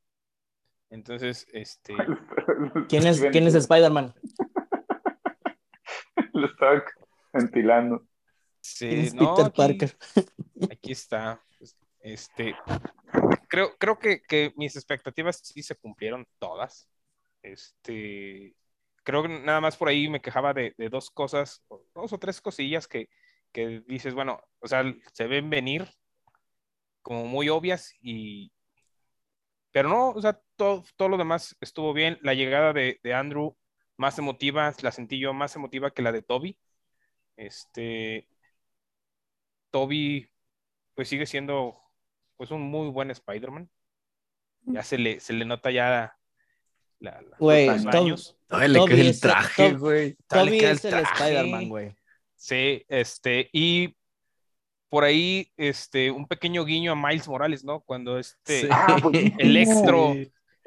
Entonces, este, ¿Quién es, ¿quién es Spider-Man? Lo estaba ventilando. sí, ¿Quién es no, Peter aquí- Parker? Aquí está. Este, creo, creo que, que mis expectativas sí se cumplieron todas. Este, creo que nada más por ahí me quejaba de, de dos cosas, dos o tres cosillas que, que dices, bueno, o sea, se ven venir como muy obvias y... Pero no, o sea, todo, todo lo demás estuvo bien. La llegada de, de Andrew más emotiva, la sentí yo más emotiva que la de Toby. Este, Toby, pues sigue siendo, pues un muy buen Spider-Man. Ya se le, se le nota ya la, la- Güey, los años. Le Toby queda el traje, güey. Dale, Toby es el traje. Spider-Man, güey. Sí, este, y por ahí, este, un pequeño guiño a Miles Morales, ¿no? Cuando este Sí. Ah. Electro,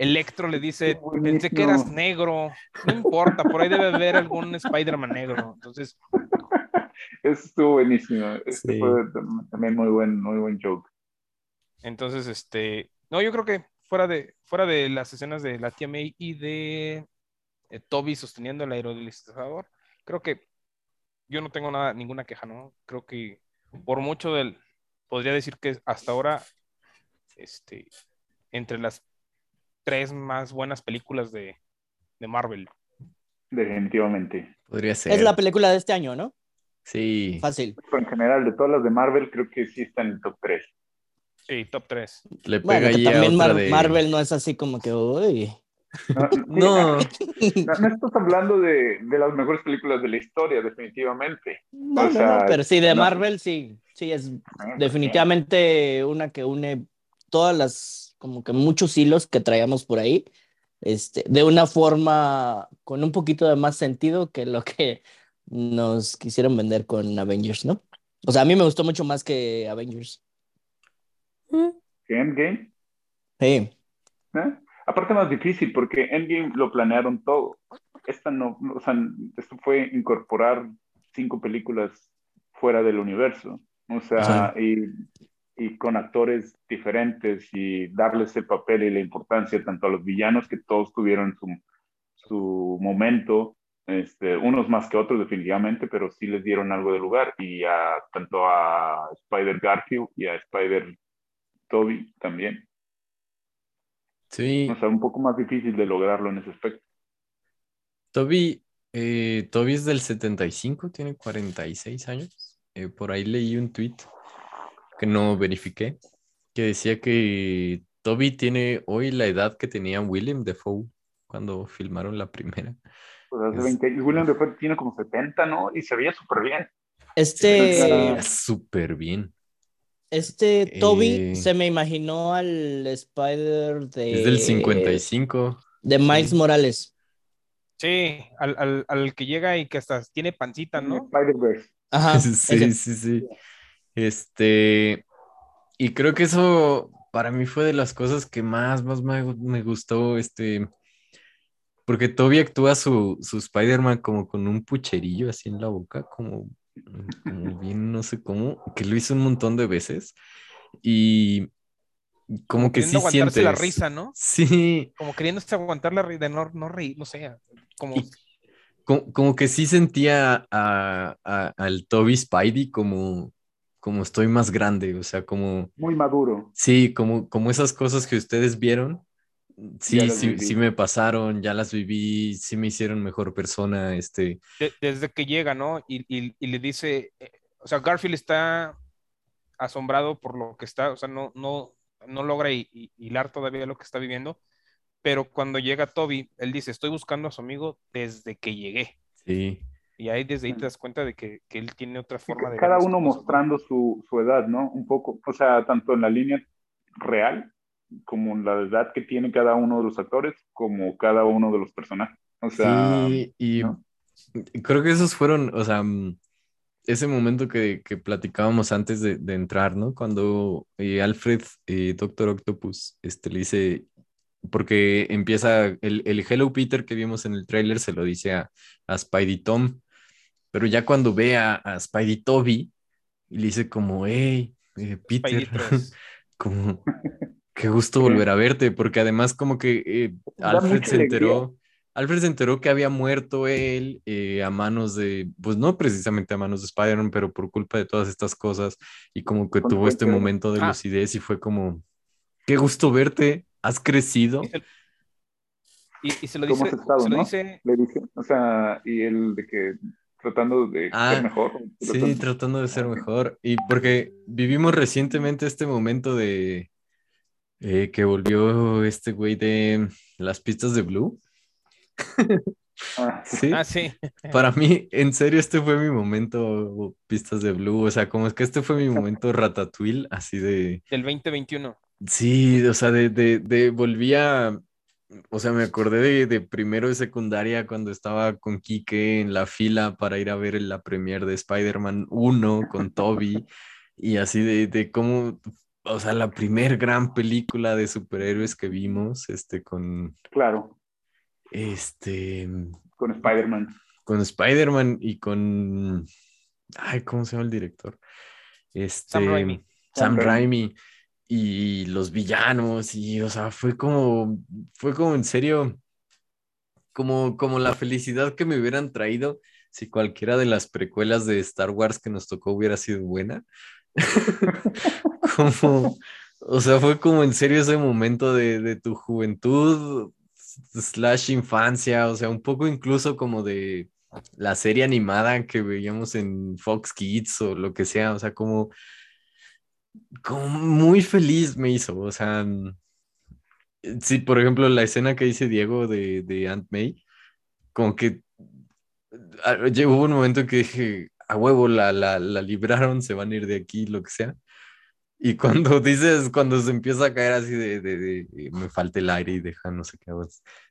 Electro le dice, Qué pensé que eras negro, no importa, por ahí debe haber algún Spider-Man negro. Entonces, Eso estuvo buenísimo. Este Sí. fue también muy buen, muy buen joke. entonces, este, no, yo creo que fuera de, fuera de las escenas de la tía May y de eh, Toby sosteniendo el aerodeslizador, creo que yo no tengo nada, ninguna queja, ¿no? Creo que por mucho del, podría decir que hasta ahora, este, entre las tres más buenas películas de, de Marvel. Definitivamente. Podría ser. Es la película de este año, ¿no? Sí. Fácil. Pero en general, de todas las de Marvel, creo que sí está en el top 3. Sí, top 3. Le pega Bueno, que también Mar- de... Marvel no es así como que, uy. No, No, no, no estás hablando de, de las mejores películas de la historia, definitivamente. No, O no, sea, no, pero sí, de no. Marvel sí, sí, es Ah, definitivamente una que une todas las, como que muchos hilos que traíamos por ahí, este, de una forma con un poquito de más sentido que lo que nos quisieron vender con Avengers, ¿no? O sea, a mí me gustó mucho más que Avengers. ¿Que Endgame? Sí, ¿eh? Aparte más difícil, porque Endgame lo planearon todo. Esta no, no, o sea, esto fue incorporar cinco películas fuera del universo. O sea, y, y con actores diferentes y darles el papel y la importancia tanto a los villanos que todos tuvieron su, su momento, este, unos más que otros definitivamente, pero sí les dieron algo de lugar y a, tanto a Spider Garfield y a Spider Toby también. sí. O sea, un poco más difícil de lograrlo en ese aspecto. Toby, eh, Toby es del 75, tiene 46 años. Eh, por ahí leí un tweet que no verifiqué, que decía que Toby tiene hoy la edad que tenía William Defoe cuando filmaron la primera. Pues hace Es- 20 William Defoe tiene como 70, ¿no? Y se veía súper bien. este, Se veía súper bien. este Toby Eh, se me imaginó al Spider de, Es del 55. de Miles Sí. Morales. Sí, al, al, al que llega y que hasta tiene pancita, ¿no? Spider-Verse. Ajá, Sí, ese. sí, sí. Este, y creo que eso para mí fue de las cosas que más, más me, me gustó, este, porque Toby actúa su, su Spider-Man como con un pucherillo así en la boca, como, como bien, no sé cómo, que lo hizo un montón de veces, y como que sí aguantarse la sientes- risa, ¿no? Sí, Como queriéndose aguantar la risa, de no, no reír, no sé, como... Y- como, como que sí sentía a, a- al Toby Spidey como, como estoy más grande, o sea, como, Muy maduro. sí, como, como esas cosas que ustedes vieron, sí, sí, sí me pasaron, ya las viví, sí me hicieron mejor persona, este, de- desde que llega, ¿no? Y, y- y le dice, eh, o sea, Garfield está asombrado por lo que está, o sea, no, no, no logra hi- hi- hilar todavía lo que está viviendo, pero cuando llega Toby, él dice, estoy buscando a su amigo desde que llegué. sí, Y ahí desde ahí te das cuenta de que, que él tiene otra forma de Cada uno cosas, ¿no? mostrando su, su edad, ¿no? Un poco, o sea, tanto en la línea real como en la edad que tiene cada uno de los actores, como cada uno de los personajes. O sea, sí, y ¿no? creo que esos fueron, o sea, ese momento que, que platicábamos antes de, de entrar, ¿no? Cuando eh, Alfred, eh, Doctor Octopus, este, le dice, porque empieza el, el Hello Peter que vimos en el tráiler, se lo dice a, a Spidey Tom, pero ya cuando ve a, a Spidey Toby, y le dice como, hey, eh, Peter, Spidey 3. como, qué gusto volver a verte, porque además como que eh, Alfred se enteró, alegría. Alfred se enteró que había muerto él eh, a manos de, pues no precisamente a manos de Spider-Man, pero por culpa de todas estas cosas y como que tuvo este momento de Ah. lucidez y fue como, qué gusto verte, has crecido. Y se, y- y se lo ¿Cómo dice, estado, se lo no? dice, Le dije, o sea, y el de que tratando de Ah, ser mejor. Sí, tratando- tratando de ser mejor. Y porque vivimos recientemente este momento de eh, que volvió este güey de las pistas de Blue. Ah, Sí. ah, sí, Para mí, en serio, este fue mi momento pistas de Blue. O sea, como es que este fue mi momento Ratatouille, así de. del 2021. Sí, o sea, de, de, de volví a. O sea, me acordé de, de primero de secundaria cuando estaba con Quique en la fila para ir a ver la premiere de Spider-Man 1 con Toby y así de, de cómo, o sea, la primer gran película de superhéroes que vimos, este, con, Claro, este, con Spider-Man. con Spider-Man y con, ay, ¿cómo se llama el director? Este, Sam Raimi. Sam Sam Raimi. Y los villanos y, o sea, fue como, fue como en serio, como, como la felicidad que me hubieran traído si cualquiera de las precuelas de Star Wars que nos tocó hubiera sido buena. como, o sea, fue como en serio ese momento de, de tu juventud slash infancia, o sea, un poco incluso como de la serie animada que veíamos en Fox Kids o lo que sea, o sea, como, como muy feliz me hizo, o sea, mm, sí, por ejemplo, la escena que dice Diego de, de Aunt May, como que ah, llegó un momento en que dije, a huevo, la, la, la libraron, se van a ir de aquí, lo que sea. Y cuando dices, cuando se empieza a caer así de, de, de, de, me falta el aire y deja no sé qué.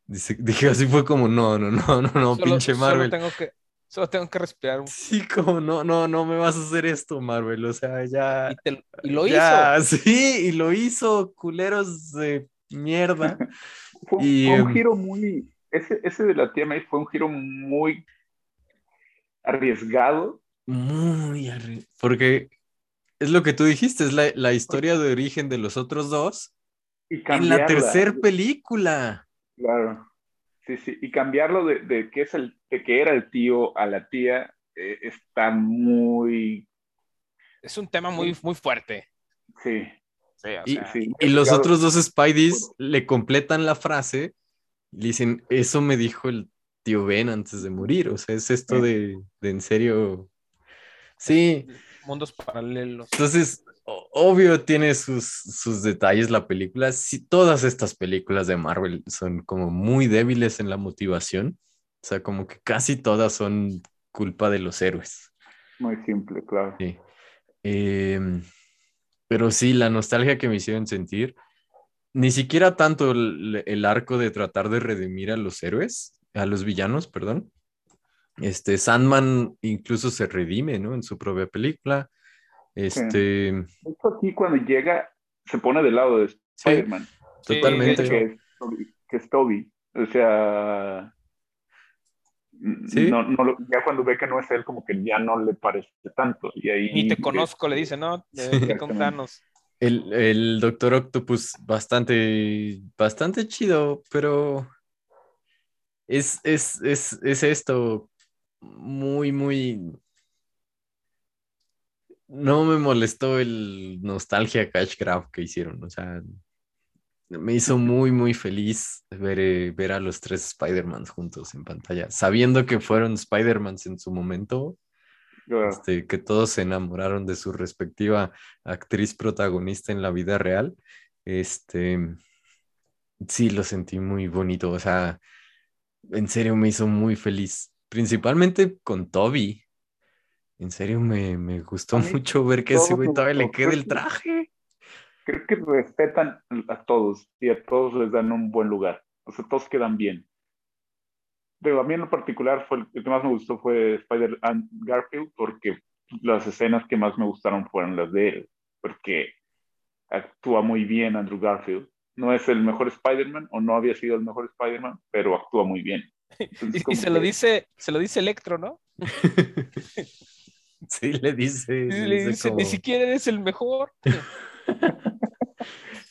Dice, dije así fue como, no, no, no, no, no, Solo- pinche solo Marvel. tengo que, solo tengo que respirar. un- Sí, como no, no, no me vas a hacer esto, Marvel. O sea, ya. Y, te- y lo ya, hizo. Sí, y lo hizo, culeros de mierda. Fue, Y, fue un em, giro muy. Ese, ese de la tía May fue un giro muy arriesgado. Muy arri- Porque es lo que tú dijiste, es la, la historia de origen de los otros dos Y en la tercera película. Claro. Sí, sí. Y cambiarlo de, de que es el, de que era el tío a la tía eh, está muy. Es un tema muy, muy fuerte. Sí. Sí, o Y- sea, sí, muy Y los otros dos Spideys le completan la frase y le dicen, eso me dijo el tío Ben antes de morir. O sea, es esto Sí. de, de en serio. Sí, mundos paralelos. entonces, obvio tiene sus, sus detalles la película. Sí, todas estas películas de Marvel son como muy débiles en la motivación. O sea, como que casi todas son culpa de los héroes. Muy simple, claro. Sí. Em, pero sí, la nostalgia que me hicieron sentir, ni siquiera tanto el, el arco de tratar de redimir a los héroes, a los villanos, perdón. Este, Sandman incluso se redime, ¿no? En su propia película. Este, Esto aquí cuando llega se pone del lado de Spider-Man. Sí, totalmente. que es, Toby, que es Toby. O sea, Sí. no, no ya cuando ve que no es él, como que ya no le parece tanto. Y ahí, Ni te conozco, le dice, no, de con. Thanos. el, el Doctor Octopus, bastante, bastante chido, pero es, es, es, es esto muy, muy... No me molestó el nostalgia cash grab que hicieron, o sea, me hizo muy, muy feliz ver, eh, ver a los tres Spider-Mans juntos en pantalla, sabiendo que fueron Spider-Mans en su momento, Claro. este, que todos se enamoraron de su respectiva actriz protagonista en la vida real. Este, sí, lo sentí muy bonito, o sea, en serio me hizo muy feliz, principalmente con Toby. En serio me, me gustó mucho ver que ese güey todavía le creo el traje. Creo que respetan a todos y a todos les dan un buen lugar. O sea, todos quedan bien. Pero a mí en lo particular fue el, el que más me gustó fue Spider and Garfield porque las escenas que más me gustaron fueron las de él, porque actúa muy bien Andrew Garfield. No es el mejor Spider-Man o no había sido el mejor Spider-Man, pero actúa muy bien. Entonces, Y, y se lo que- dice, se lo dice Electro, ¿no? Sí, le dice, Y le dice dice, como- ni siquiera eres el mejor.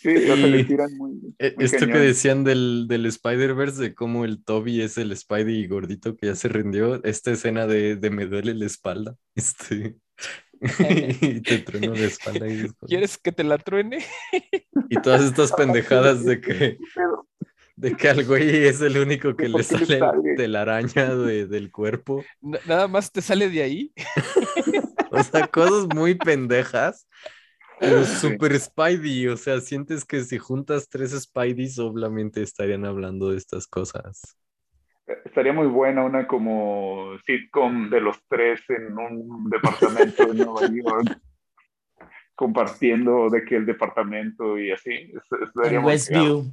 Sí, o sea, le tiran muy. Muy Esto que decían del, del Spider-Verse, de cómo el Toby es el Spidey gordito que ya se rindió, esta escena de, de me duele la espalda, este, y te trueno la espalda y, dices, ¿Quieres que te la truene? y todas estas pendejadas de que, de que al güey es el único que ¿Por le qué le sale sale? de la araña de- del cuerpo, Nada más te sale de ahí. o sea, cosas muy pendejas. Pero Sí. super Spidey, o sea, sientes que si juntas tres Spideys, obviamente estarían hablando de estas cosas. Estaría muy buena una como sitcom de los tres en un departamento de Nueva York, compartiendo de que el departamento y así. En Westview.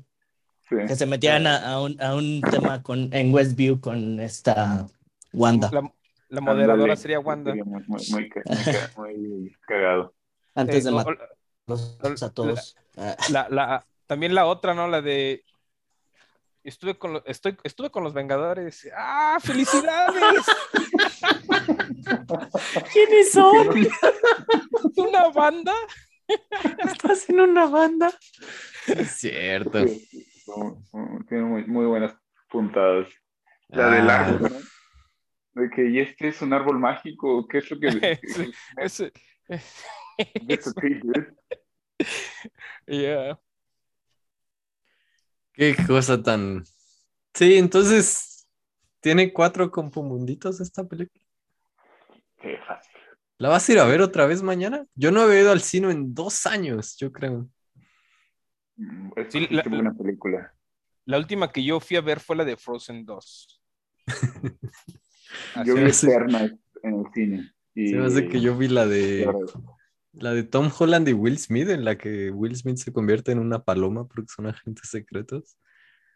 Sí. Que se metieran a, a un, a un tema con, en Westview con esta Wanda. La, la moderadora sería Wanda. Sería muy, muy, muy ca- muy ca- muy cagado. Antes Eh, de matarlos a todos. La, la- también la otra, ¿no? La de estuve con, lo- estoy, estuve con los Vengadores. ¡Ah, felicidades! ¿Quiénes son? ¿Una banda? ¿Estás en una banda? Es cierto. Sí, Tiene muy, muy buenas puntadas. La del Ah, árbol, ¿no? De que, ¿y este es un árbol mágico? ¿Qué es lo que.? Sí, Ese- That's. Yeah. Qué cosa tan. Sí, entonces. ¿Tiene cuatro compomunditos esta película? Qué fácil. ¿La vas a ir a ver otra vez mañana? Yo no había ido al cine en dos años, yo creo. Mm, Es Sí, la- qué buena película. La última que yo fui a ver fue la de Frozen 2. Así Yo vi es. Eternas en el cine. Y... Se me hace que yo vi la de. Claro. La de Tom Holland y Will Smith, en la que Will Smith se convierte en una paloma porque son agentes secretos.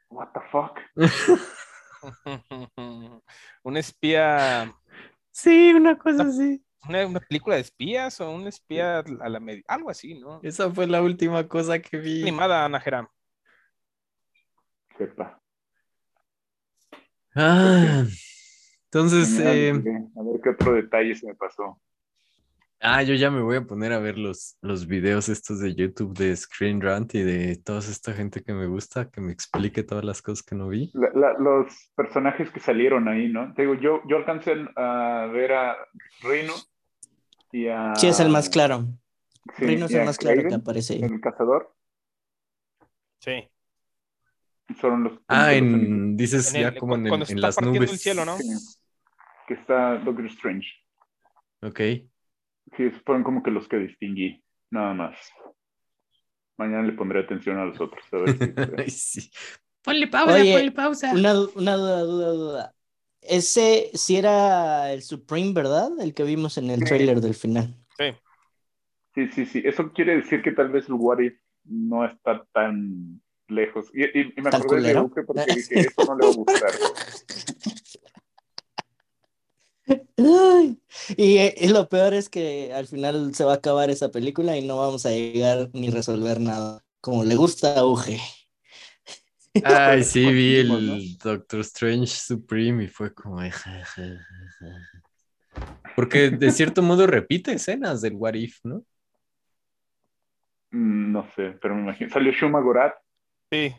What the fuck? Un espía, Sí, una cosa así. Una, una película de espías o un espía a la media, algo así, ¿no? Esa fue la última cosa que vi. Animada, Ana Geram. Sepa. Ah, entonces, eh, A ver qué otro detalle se me pasó. Ah, yo ya me voy a poner a ver los, los videos estos de YouTube de Screen Rant y de toda esta gente que me gusta, que me explique todas las cosas que no vi. La- la- los personajes que salieron ahí, ¿no? Te digo, yo, yo alcancé a ver a Rino y a. Sí, es el más claro. sí, Rino es el más claro que aparece ahí. El cazador. Sí. Son los. Ah, los- en, dices En el- ya como en, las nubes. el cielo, ¿no? Sí. Que está Doctor Strange. Ok. Sí, esos fueron como que los que distinguí, nada más. Mañana le pondré atención a los otros. A ver si- Ay, sí. Ponle pausa, Oye, ponle pausa. Una, una duda, duda, duda. Ese sí era el Supreme, ¿verdad? El que vimos en el Sí. trailer del final. Sí. Sí, sí, sí. Eso quiere decir que tal vez el What If no está tan lejos. Y, y- y me ¿Tan acordé de? Uke porque dije, eso no le va a gustar. Y, eh, y lo peor es que al final se va a acabar esa película y no vamos a llegar ni resolver nada. Como le gusta a Uge. Ay, sí, vi el Doctor Strange Supreme y fue como... Porque de cierto modo repite escenas del What If, ¿no? Mm, No sé, pero me imagino. Salió Shuma Gorath. Sí.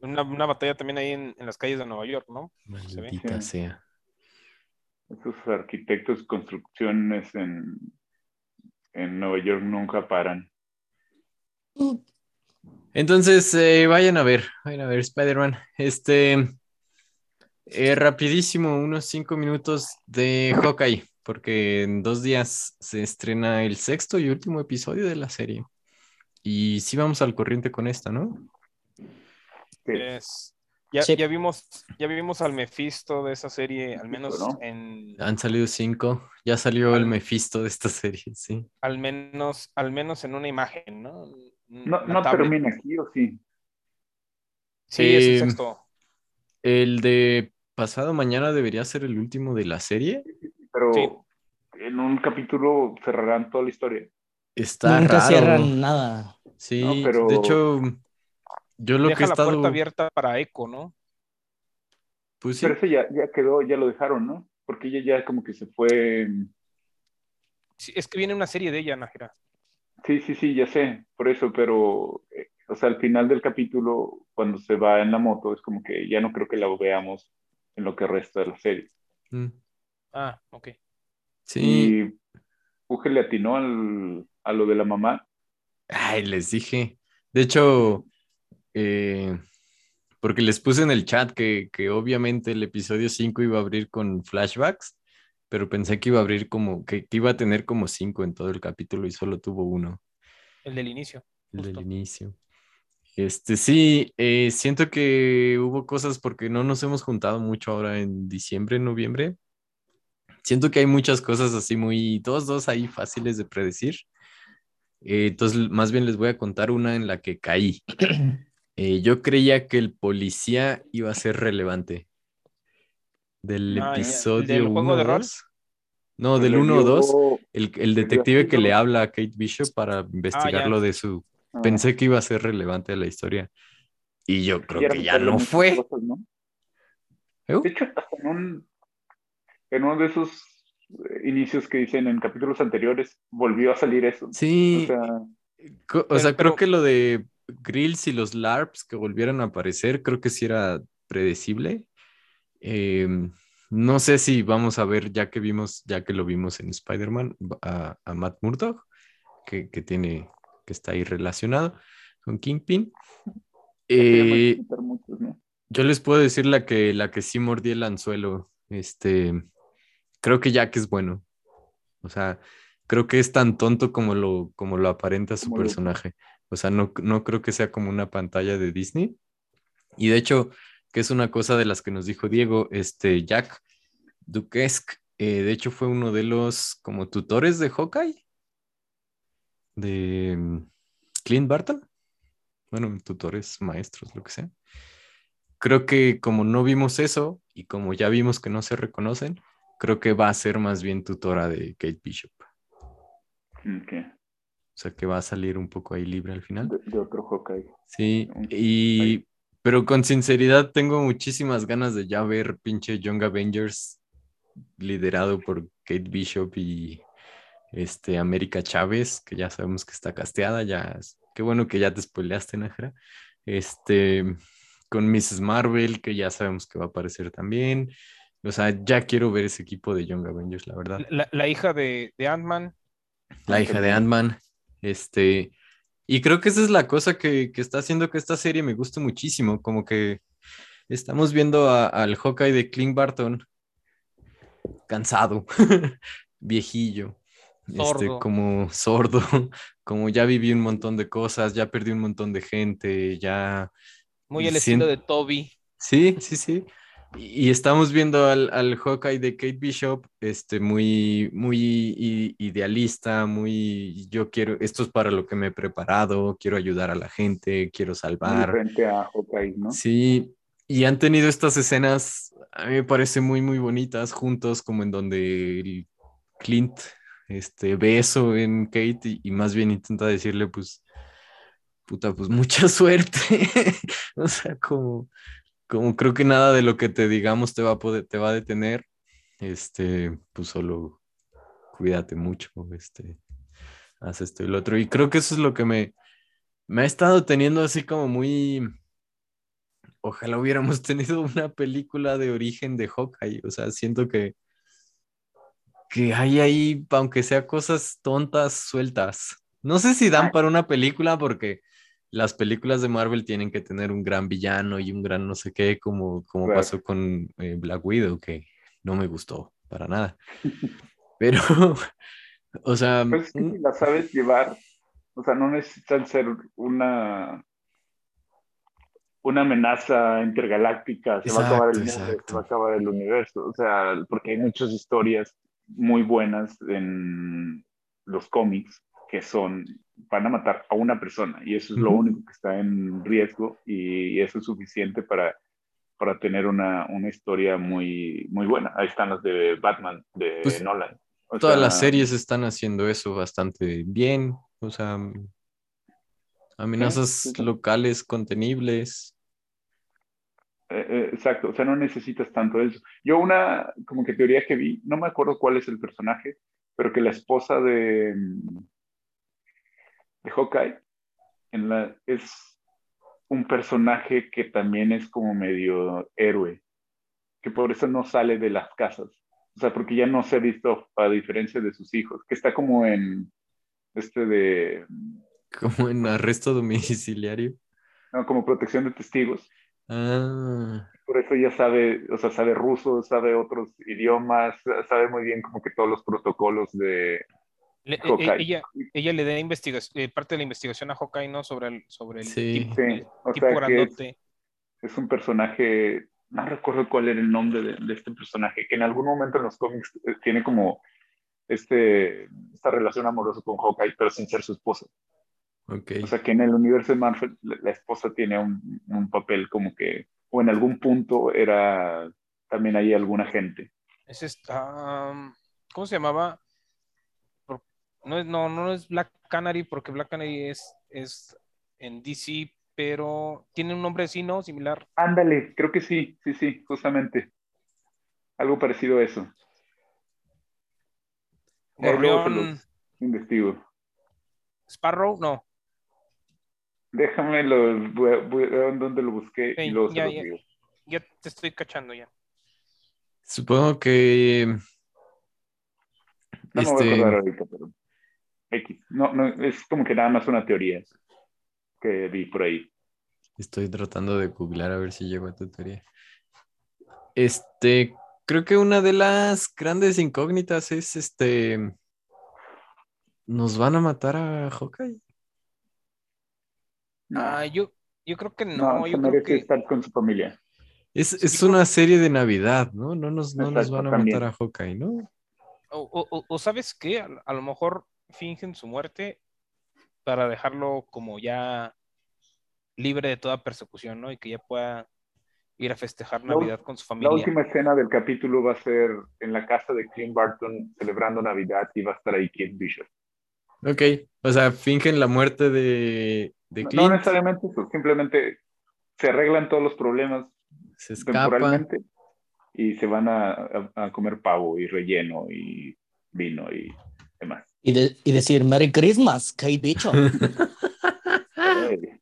Una, una batalla también ahí en, en las calles de Nueva York, ¿no? Se ve. Maldita sea. Esos arquitectos, construcciones en, en Nueva York nunca paran. Entonces, eh, vayan a ver, vayan a ver Spider-Man. Este, eh, rapidísimo, unos cinco minutos de Hawkeye, porque en dos días se estrena el sexto y último episodio de la serie. Y sí vamos al corriente con esta, ¿no? Sí. Ya, Sí. ya vimos, ya vimos al Mephisto de esa serie, al menos ¿no? en Han salido cinco, ya salió el Mephisto de esta serie, sí. al menos, al menos en una imagen, ¿no? No, termina aquí, ¿o sí? Sí, es el Eh, sexto. El de pasado mañana debería ser el último de la serie. Pero Sí. en un capítulo cerrarán toda la historia. Está Nunca raro. cierran nada. Sí, No, pero- de hecho, yo lo que Deja he la estado... puerta abierta para Echo, ¿no? Pues sí, Pero ese ya, ya quedó, ya lo dejaron, ¿no? Porque ella ya como que se fue. Sí, es que viene una serie de ella, Nájera. Sí, sí, sí, ya sé, por eso, pero, eh, o sea, al final del capítulo, cuando se va en la moto, es como que ya no creo que la veamos en lo que resta de la serie. Mm. Ah, ok. Sí, Y Uge le atinó al- a lo de la mamá. ay, les dije. De hecho, eh, porque les puse en el chat que, que obviamente el episodio 5 iba a abrir con flashbacks, pero pensé que iba a abrir como, que, que iba a tener como 5 en todo el capítulo y solo tuvo uno. El del inicio. El del inicio. Este, sí, eh, siento que hubo cosas porque no nos hemos juntado mucho ahora en diciembre, noviembre. Siento que hay muchas cosas así muy, dos, dos ahí fáciles de predecir. Eh, entonces, más bien les voy a contar una en la que caí. Eh, yo creía que el policía iba a ser relevante. Del Ah, ya. ¿El episodio del juego 1 de rol? 2. No, del le 1 o 2. dio- El, detective que le habla a Kate Bishop para investigar ya. lo de su Ah, Pensé que iba a ser relevante la historia. Y yo creo que ya no fue. cosas, ¿no? ¿Eh? De hecho, hasta en, un, en uno de esos eh, inicios que dicen en capítulos anteriores, volvió a salir eso. Sí, O sea, o sea, creo que lo de Grills y los LARPs que volvieron a aparecer, creo que sí era predecible. Eh, no sé si vamos a ver, ya que vimos, ya que lo vimos en Spider-Man, a, a Matt Murdock, que, que tiene, que está ahí relacionado con Kingpin. Eh. Yo les puedo decir la que, la que sí mordí el anzuelo. Este, creo que Jack es bueno. O sea, creo que es tan tonto como lo, como lo aparenta su personaje. O sea, no, no creo que sea como una pantalla de Disney. Y de hecho, que es una cosa de las que nos dijo Diego, este Jack Duquesque, eh, de hecho fue uno de los como tutores de Hawkeye, de mm, Clint Barton. Bueno, tutores, maestros, lo que sea. Creo que como no vimos eso y como ya vimos que no se reconocen, creo que va a ser más bien tutora de Kate Bishop. Ok, O sea, que va a salir un poco ahí libre al final. De, de otro Hawkeye. Sí, y ahí. pero con sinceridad tengo muchísimas ganas de ya ver pinche Young Avengers liderado por Kate Bishop y este América Chávez, que ya sabemos que está casteada, ya es- qué bueno que ya te spoileaste, Nájera. Este con Mrs. Marvel, que ya sabemos que va a aparecer también. O sea, ya quiero ver ese equipo de Young Avengers, la verdad. La, la hija de, de Ant-Man. La hija de Ant-Man. Este, y creo que esa es la cosa que, que está haciendo que esta serie me guste muchísimo. Como que estamos viendo a- al Hawkeye de Clint Barton cansado, viejillo, este, Sordo. como sordo, como ya viví un montón de cosas, ya perdí un montón de gente, ya. Muy el estilo de Toby. Sí, sí, sí. Y estamos viendo al, al Hawkeye de Kate Bishop, este, muy, muy idealista, muy, yo quiero, esto es para lo que me he preparado, quiero ayudar a la gente, quiero salvar. Frente a Hawkeye, ¿no? Sí, y han tenido estas escenas, a mí me parece muy, muy bonitas, juntos, como en donde el Clint, este, ve eso en Kate y, y más bien intenta decirle, pues, puta, pues mucha suerte. o sea, como, como creo que nada de lo que te digamos te va a poder, te va a detener. Este, pues solo cuídate mucho, este, haz esto y lo otro. Y creo que eso es lo que me, me ha estado teniendo así como muy. Ojalá hubiéramos tenido una película de origen de Hawkeye. O sea, siento que, que hay ahí, aunque sea cosas tontas, sueltas. No sé si dan para una película porque las películas de Marvel tienen que tener un gran villano y un gran no sé qué, como, como Claro. pasó con eh, Black Widow, que no me gustó para nada. Pero, o sea, Pues es que un- si la sabes llevar, o sea, no necesitan ser una, una amenaza intergaláctica, se va a acabar el mundo, exacto. se va a acabar el universo, o sea, porque hay muchas historias muy buenas en los cómics que son, van a matar a una persona y eso es lo único que está en riesgo y eso es suficiente para, para tener una, una historia muy, muy buena. Ahí están las de Batman, de Pues, Nolan. O Todas sea, las series están haciendo eso bastante bien, o sea, amenazas Sí, sí, sí. locales contenibles. Eh, eh, exacto, o sea, no necesitas tanto eso. Yo una como que teoría que vi, no me acuerdo cuál es el personaje, pero que la esposa de, de Hawkeye en la, es un personaje que también es como medio héroe, que por eso no sale de las casas. O sea, porque ya no se ha visto a diferencia de sus hijos, que está como en este de... Como en arresto domiciliario. No, como protección de testigos. Ah, Por eso ya sabe, o sea, sabe ruso, sabe otros idiomas, sabe muy bien como que todos los protocolos de... Le- e- e- ella, ella le da investigación, parte de la investigación a Hawkeye, ¿no? Sobre el, sobre el Sí. tipo, Sí, o tipo sea, que es, grandote. es un personaje, no recuerdo cuál era el nombre de, de este personaje, que en algún momento en los cómics eh, tiene como este, esta relación amorosa con Hawkeye, pero sin ser su esposa. ok. O sea, que en el universo de Marvel la, la esposa tiene un, un papel como que, o en algún punto era también ahí alguna gente. Es esta, um, ¿cómo se llamaba? No, es, no, no es Black Canary, porque Black Canary es, es en DC, pero tiene un nombre así, ¿no? Similar. Ándale, creo que sí, sí, sí, justamente. Algo parecido a eso. Luego se Gorrión investigo. Sparrow, no. Déjame lo, voy voy dónde lo busqué y luego se ya, los ya. digo. Ya te estoy cachando ya. Supongo que No me voy a este, acordar ahorita, pero X. No, no, es como que nada más una teoría que vi por ahí. estoy tratando de googlear a ver si llego a tu teoría. Este, creo que una de las grandes incógnitas es este. ¿Nos van a matar a Hawkeye? No, Ah, yo, yo creo que no, no, se yo creo merece que estar con su familia. Es, es una serie de Navidad, ¿no? No nos, no nos van a también. matar a Hawkeye, ¿no? O, o- o- o sabes qué, a, a lo mejor fingen su muerte para dejarlo como ya libre de toda persecución, ¿no? Y que ya pueda ir a festejar La Navidad con su La familia. última escena del capítulo va a ser en la casa de Clint Barton celebrando Navidad y va a estar ahí Kate Bishop. Ok, o sea, fingen la muerte de, de No, no Clint, necesariamente eso, simplemente se arreglan todos los problemas se escapa. temporalmente y se van a, a- a comer pavo y relleno y vino y demás. Y, de- y decir Merry Christmas, Kate Bishop. Ey.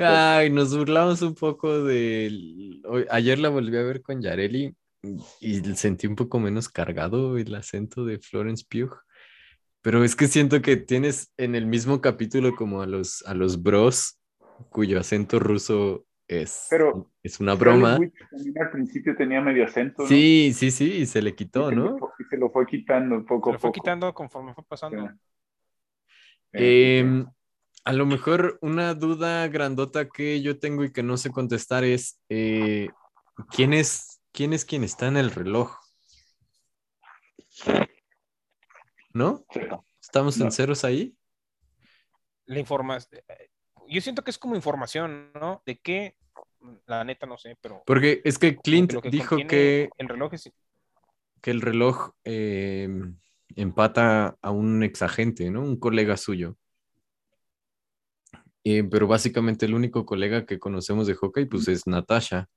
Ay, nos burlamos un poco del... Ayer la volví a ver con Yareli y sentí un poco menos cargado el acento de Florence Pugh. Pero es que siento que tienes en el mismo capítulo como a los, a los bros cuyo acento ruso es, Pero- es una broma. También al principio tenía medio acento, ¿no? Sí, sí, sí, y se le Y quitó, se ¿no? y se lo fue quitando poco Se a lo fue poco. quitando conforme fue pasando. Sí. Eh, Em, a lo mejor una duda grandota que yo tengo y que no sé contestar es eh, ¿quién es quién es quien está en el reloj? ¿No? sí. ¿Estamos en No. ceros ahí? La información. Yo siento que es como información, ¿no? De qué, la neta no sé, pero Porque es que como Clint que dijo que, el reloj es que el reloj em, empata a un exagente, ¿no? Un colega suyo. Eh, pero básicamente el único colega que conocemos de hockey pues es Natasha.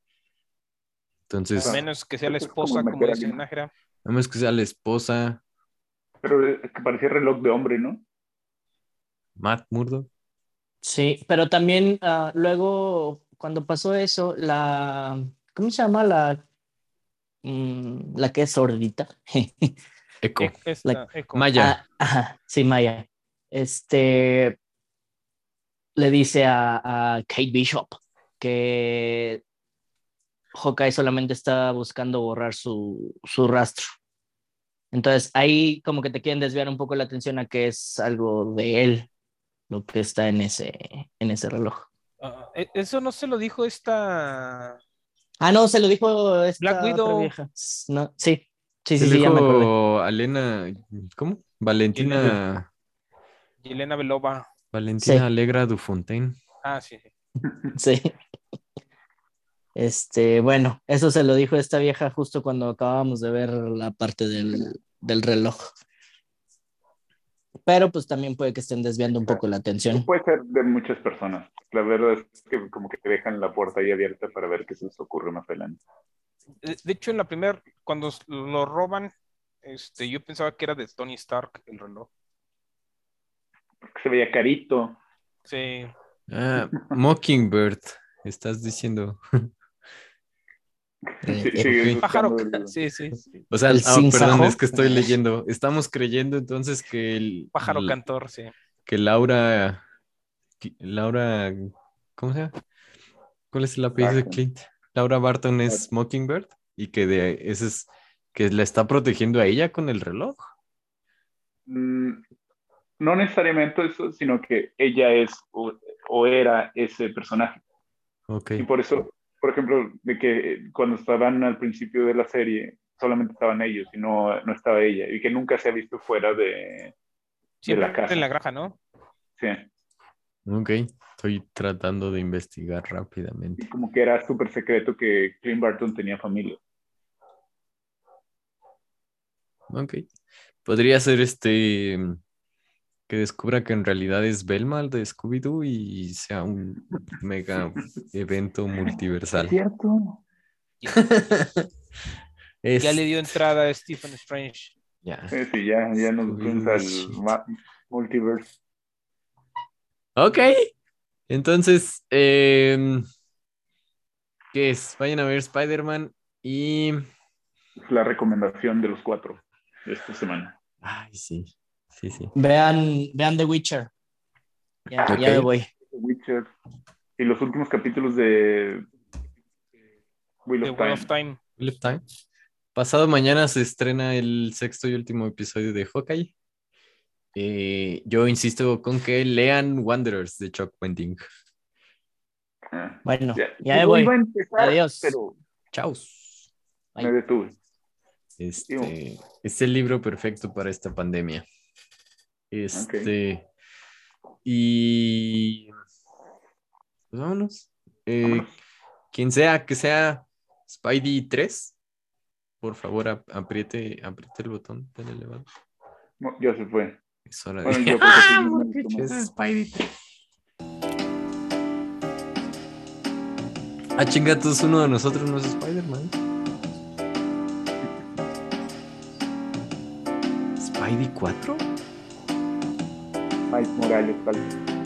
Entonces, a a menos que sea la es como esposa, como a dice. Nájera. menos que sea la esposa, Pero eh, que parecía reloj de hombre, ¿no? Matt Murdock. Sí, pero también ah, luego, cuando pasó eso, la, ¿cómo se llama la, mm, la que es sordita? Echo. E- esta, Echo. Maya. Ah, ajá, sí, Maya. Este le dice a, a Kate Bishop que Hawkeye solamente está buscando borrar su, su rastro. Entonces ahí como que te quieren desviar un poco la atención a que es algo de él lo que está en ese, en ese reloj. Ah, e- eso no se lo dijo esta. Ah, no, se lo dijo esta Black otra Widow. vieja. No, sí, sí, Se sí, sí, ya me acordé. Elena, ¿cómo? Valentina, Yelena Belova. Valentina Sí. Alegra Dufontaine. Ah, sí. sí. Sí. Este, bueno, eso se lo dijo esta vieja justo cuando acabábamos de ver la parte del, del reloj. Pero pues también puede que estén desviando un poco la atención. Puede ser de muchas personas. La verdad es que como que te dejan la puerta ahí abierta para ver qué se les ocurre más adelante. De hecho, en la primera, cuando lo roban, este, yo pensaba que era de Tony Stark el reloj. porque se veía carito. Sí. Ah, Mockingbird, estás diciendo. Sí, Eh, ok. Pájaro. Sí, sí. sí. O sea, El ah, perdón, es que estoy leyendo. Estamos creyendo entonces que el, Pájaro el- cantor, sí. que Laura, que Laura, ¿cómo se llama? ¿Cuál es el apellido de. Clint? Laura Barton es Mockingbird y que de ese es que la está protegiendo a ella con el reloj. Mm, no necesariamente eso, sino que ella es o, o era ese personaje. Ok. Y por eso, por ejemplo, de que cuando estaban al principio de la serie, solamente estaban ellos y no, no estaba ella, y que nunca se ha visto fuera de, Siempre la casa. en la granja, ¿no? sí, Ok. Estoy tratando de investigar rápidamente. y como que era súper secreto que Clint Barton tenía familia. Ok. Podría ser este que descubra que en realidad es Velma el de Scooby-Doo y sea un mega evento multiversal. cierto? Es- Ya le dio entrada a Stephen Strange. ya. Sí, sí, ya, ya nos shit. ma- multiverse. Ok. Entonces, em, ¿qué es? Vayan a ver Spider-Man y... Es la recomendación de los cuatro de esta semana. Ay, sí. Sí, sí. Vean, vean The Witcher. Ya, Ok. ya me voy. The Witcher y los últimos capítulos de Wheel The of Wheel Time. of Time. Wheel of Time. Pasado mañana se estrena el sexto y último episodio de Hawkeye. Eh, yo insisto con que lean Wanderers de Chuck Wendig. Ah, Bueno, ya. ya me Yo voy. empezar, Adiós. Pero Chao. me detuve. Este es el libro perfecto para esta pandemia. Este. Y. Pues vámonos. Eh, quien sea, que sea Spidey 3, por favor ap- apriete, apriete el botón del elevador. No, Ya se fue. Es hora de. Bueno, ¡Ah! porque es. Spidey 3. Ah, chingatos, uno de nosotros no es Spider-Man. ¿Spidey 4? Mike Morales, tal. Sí.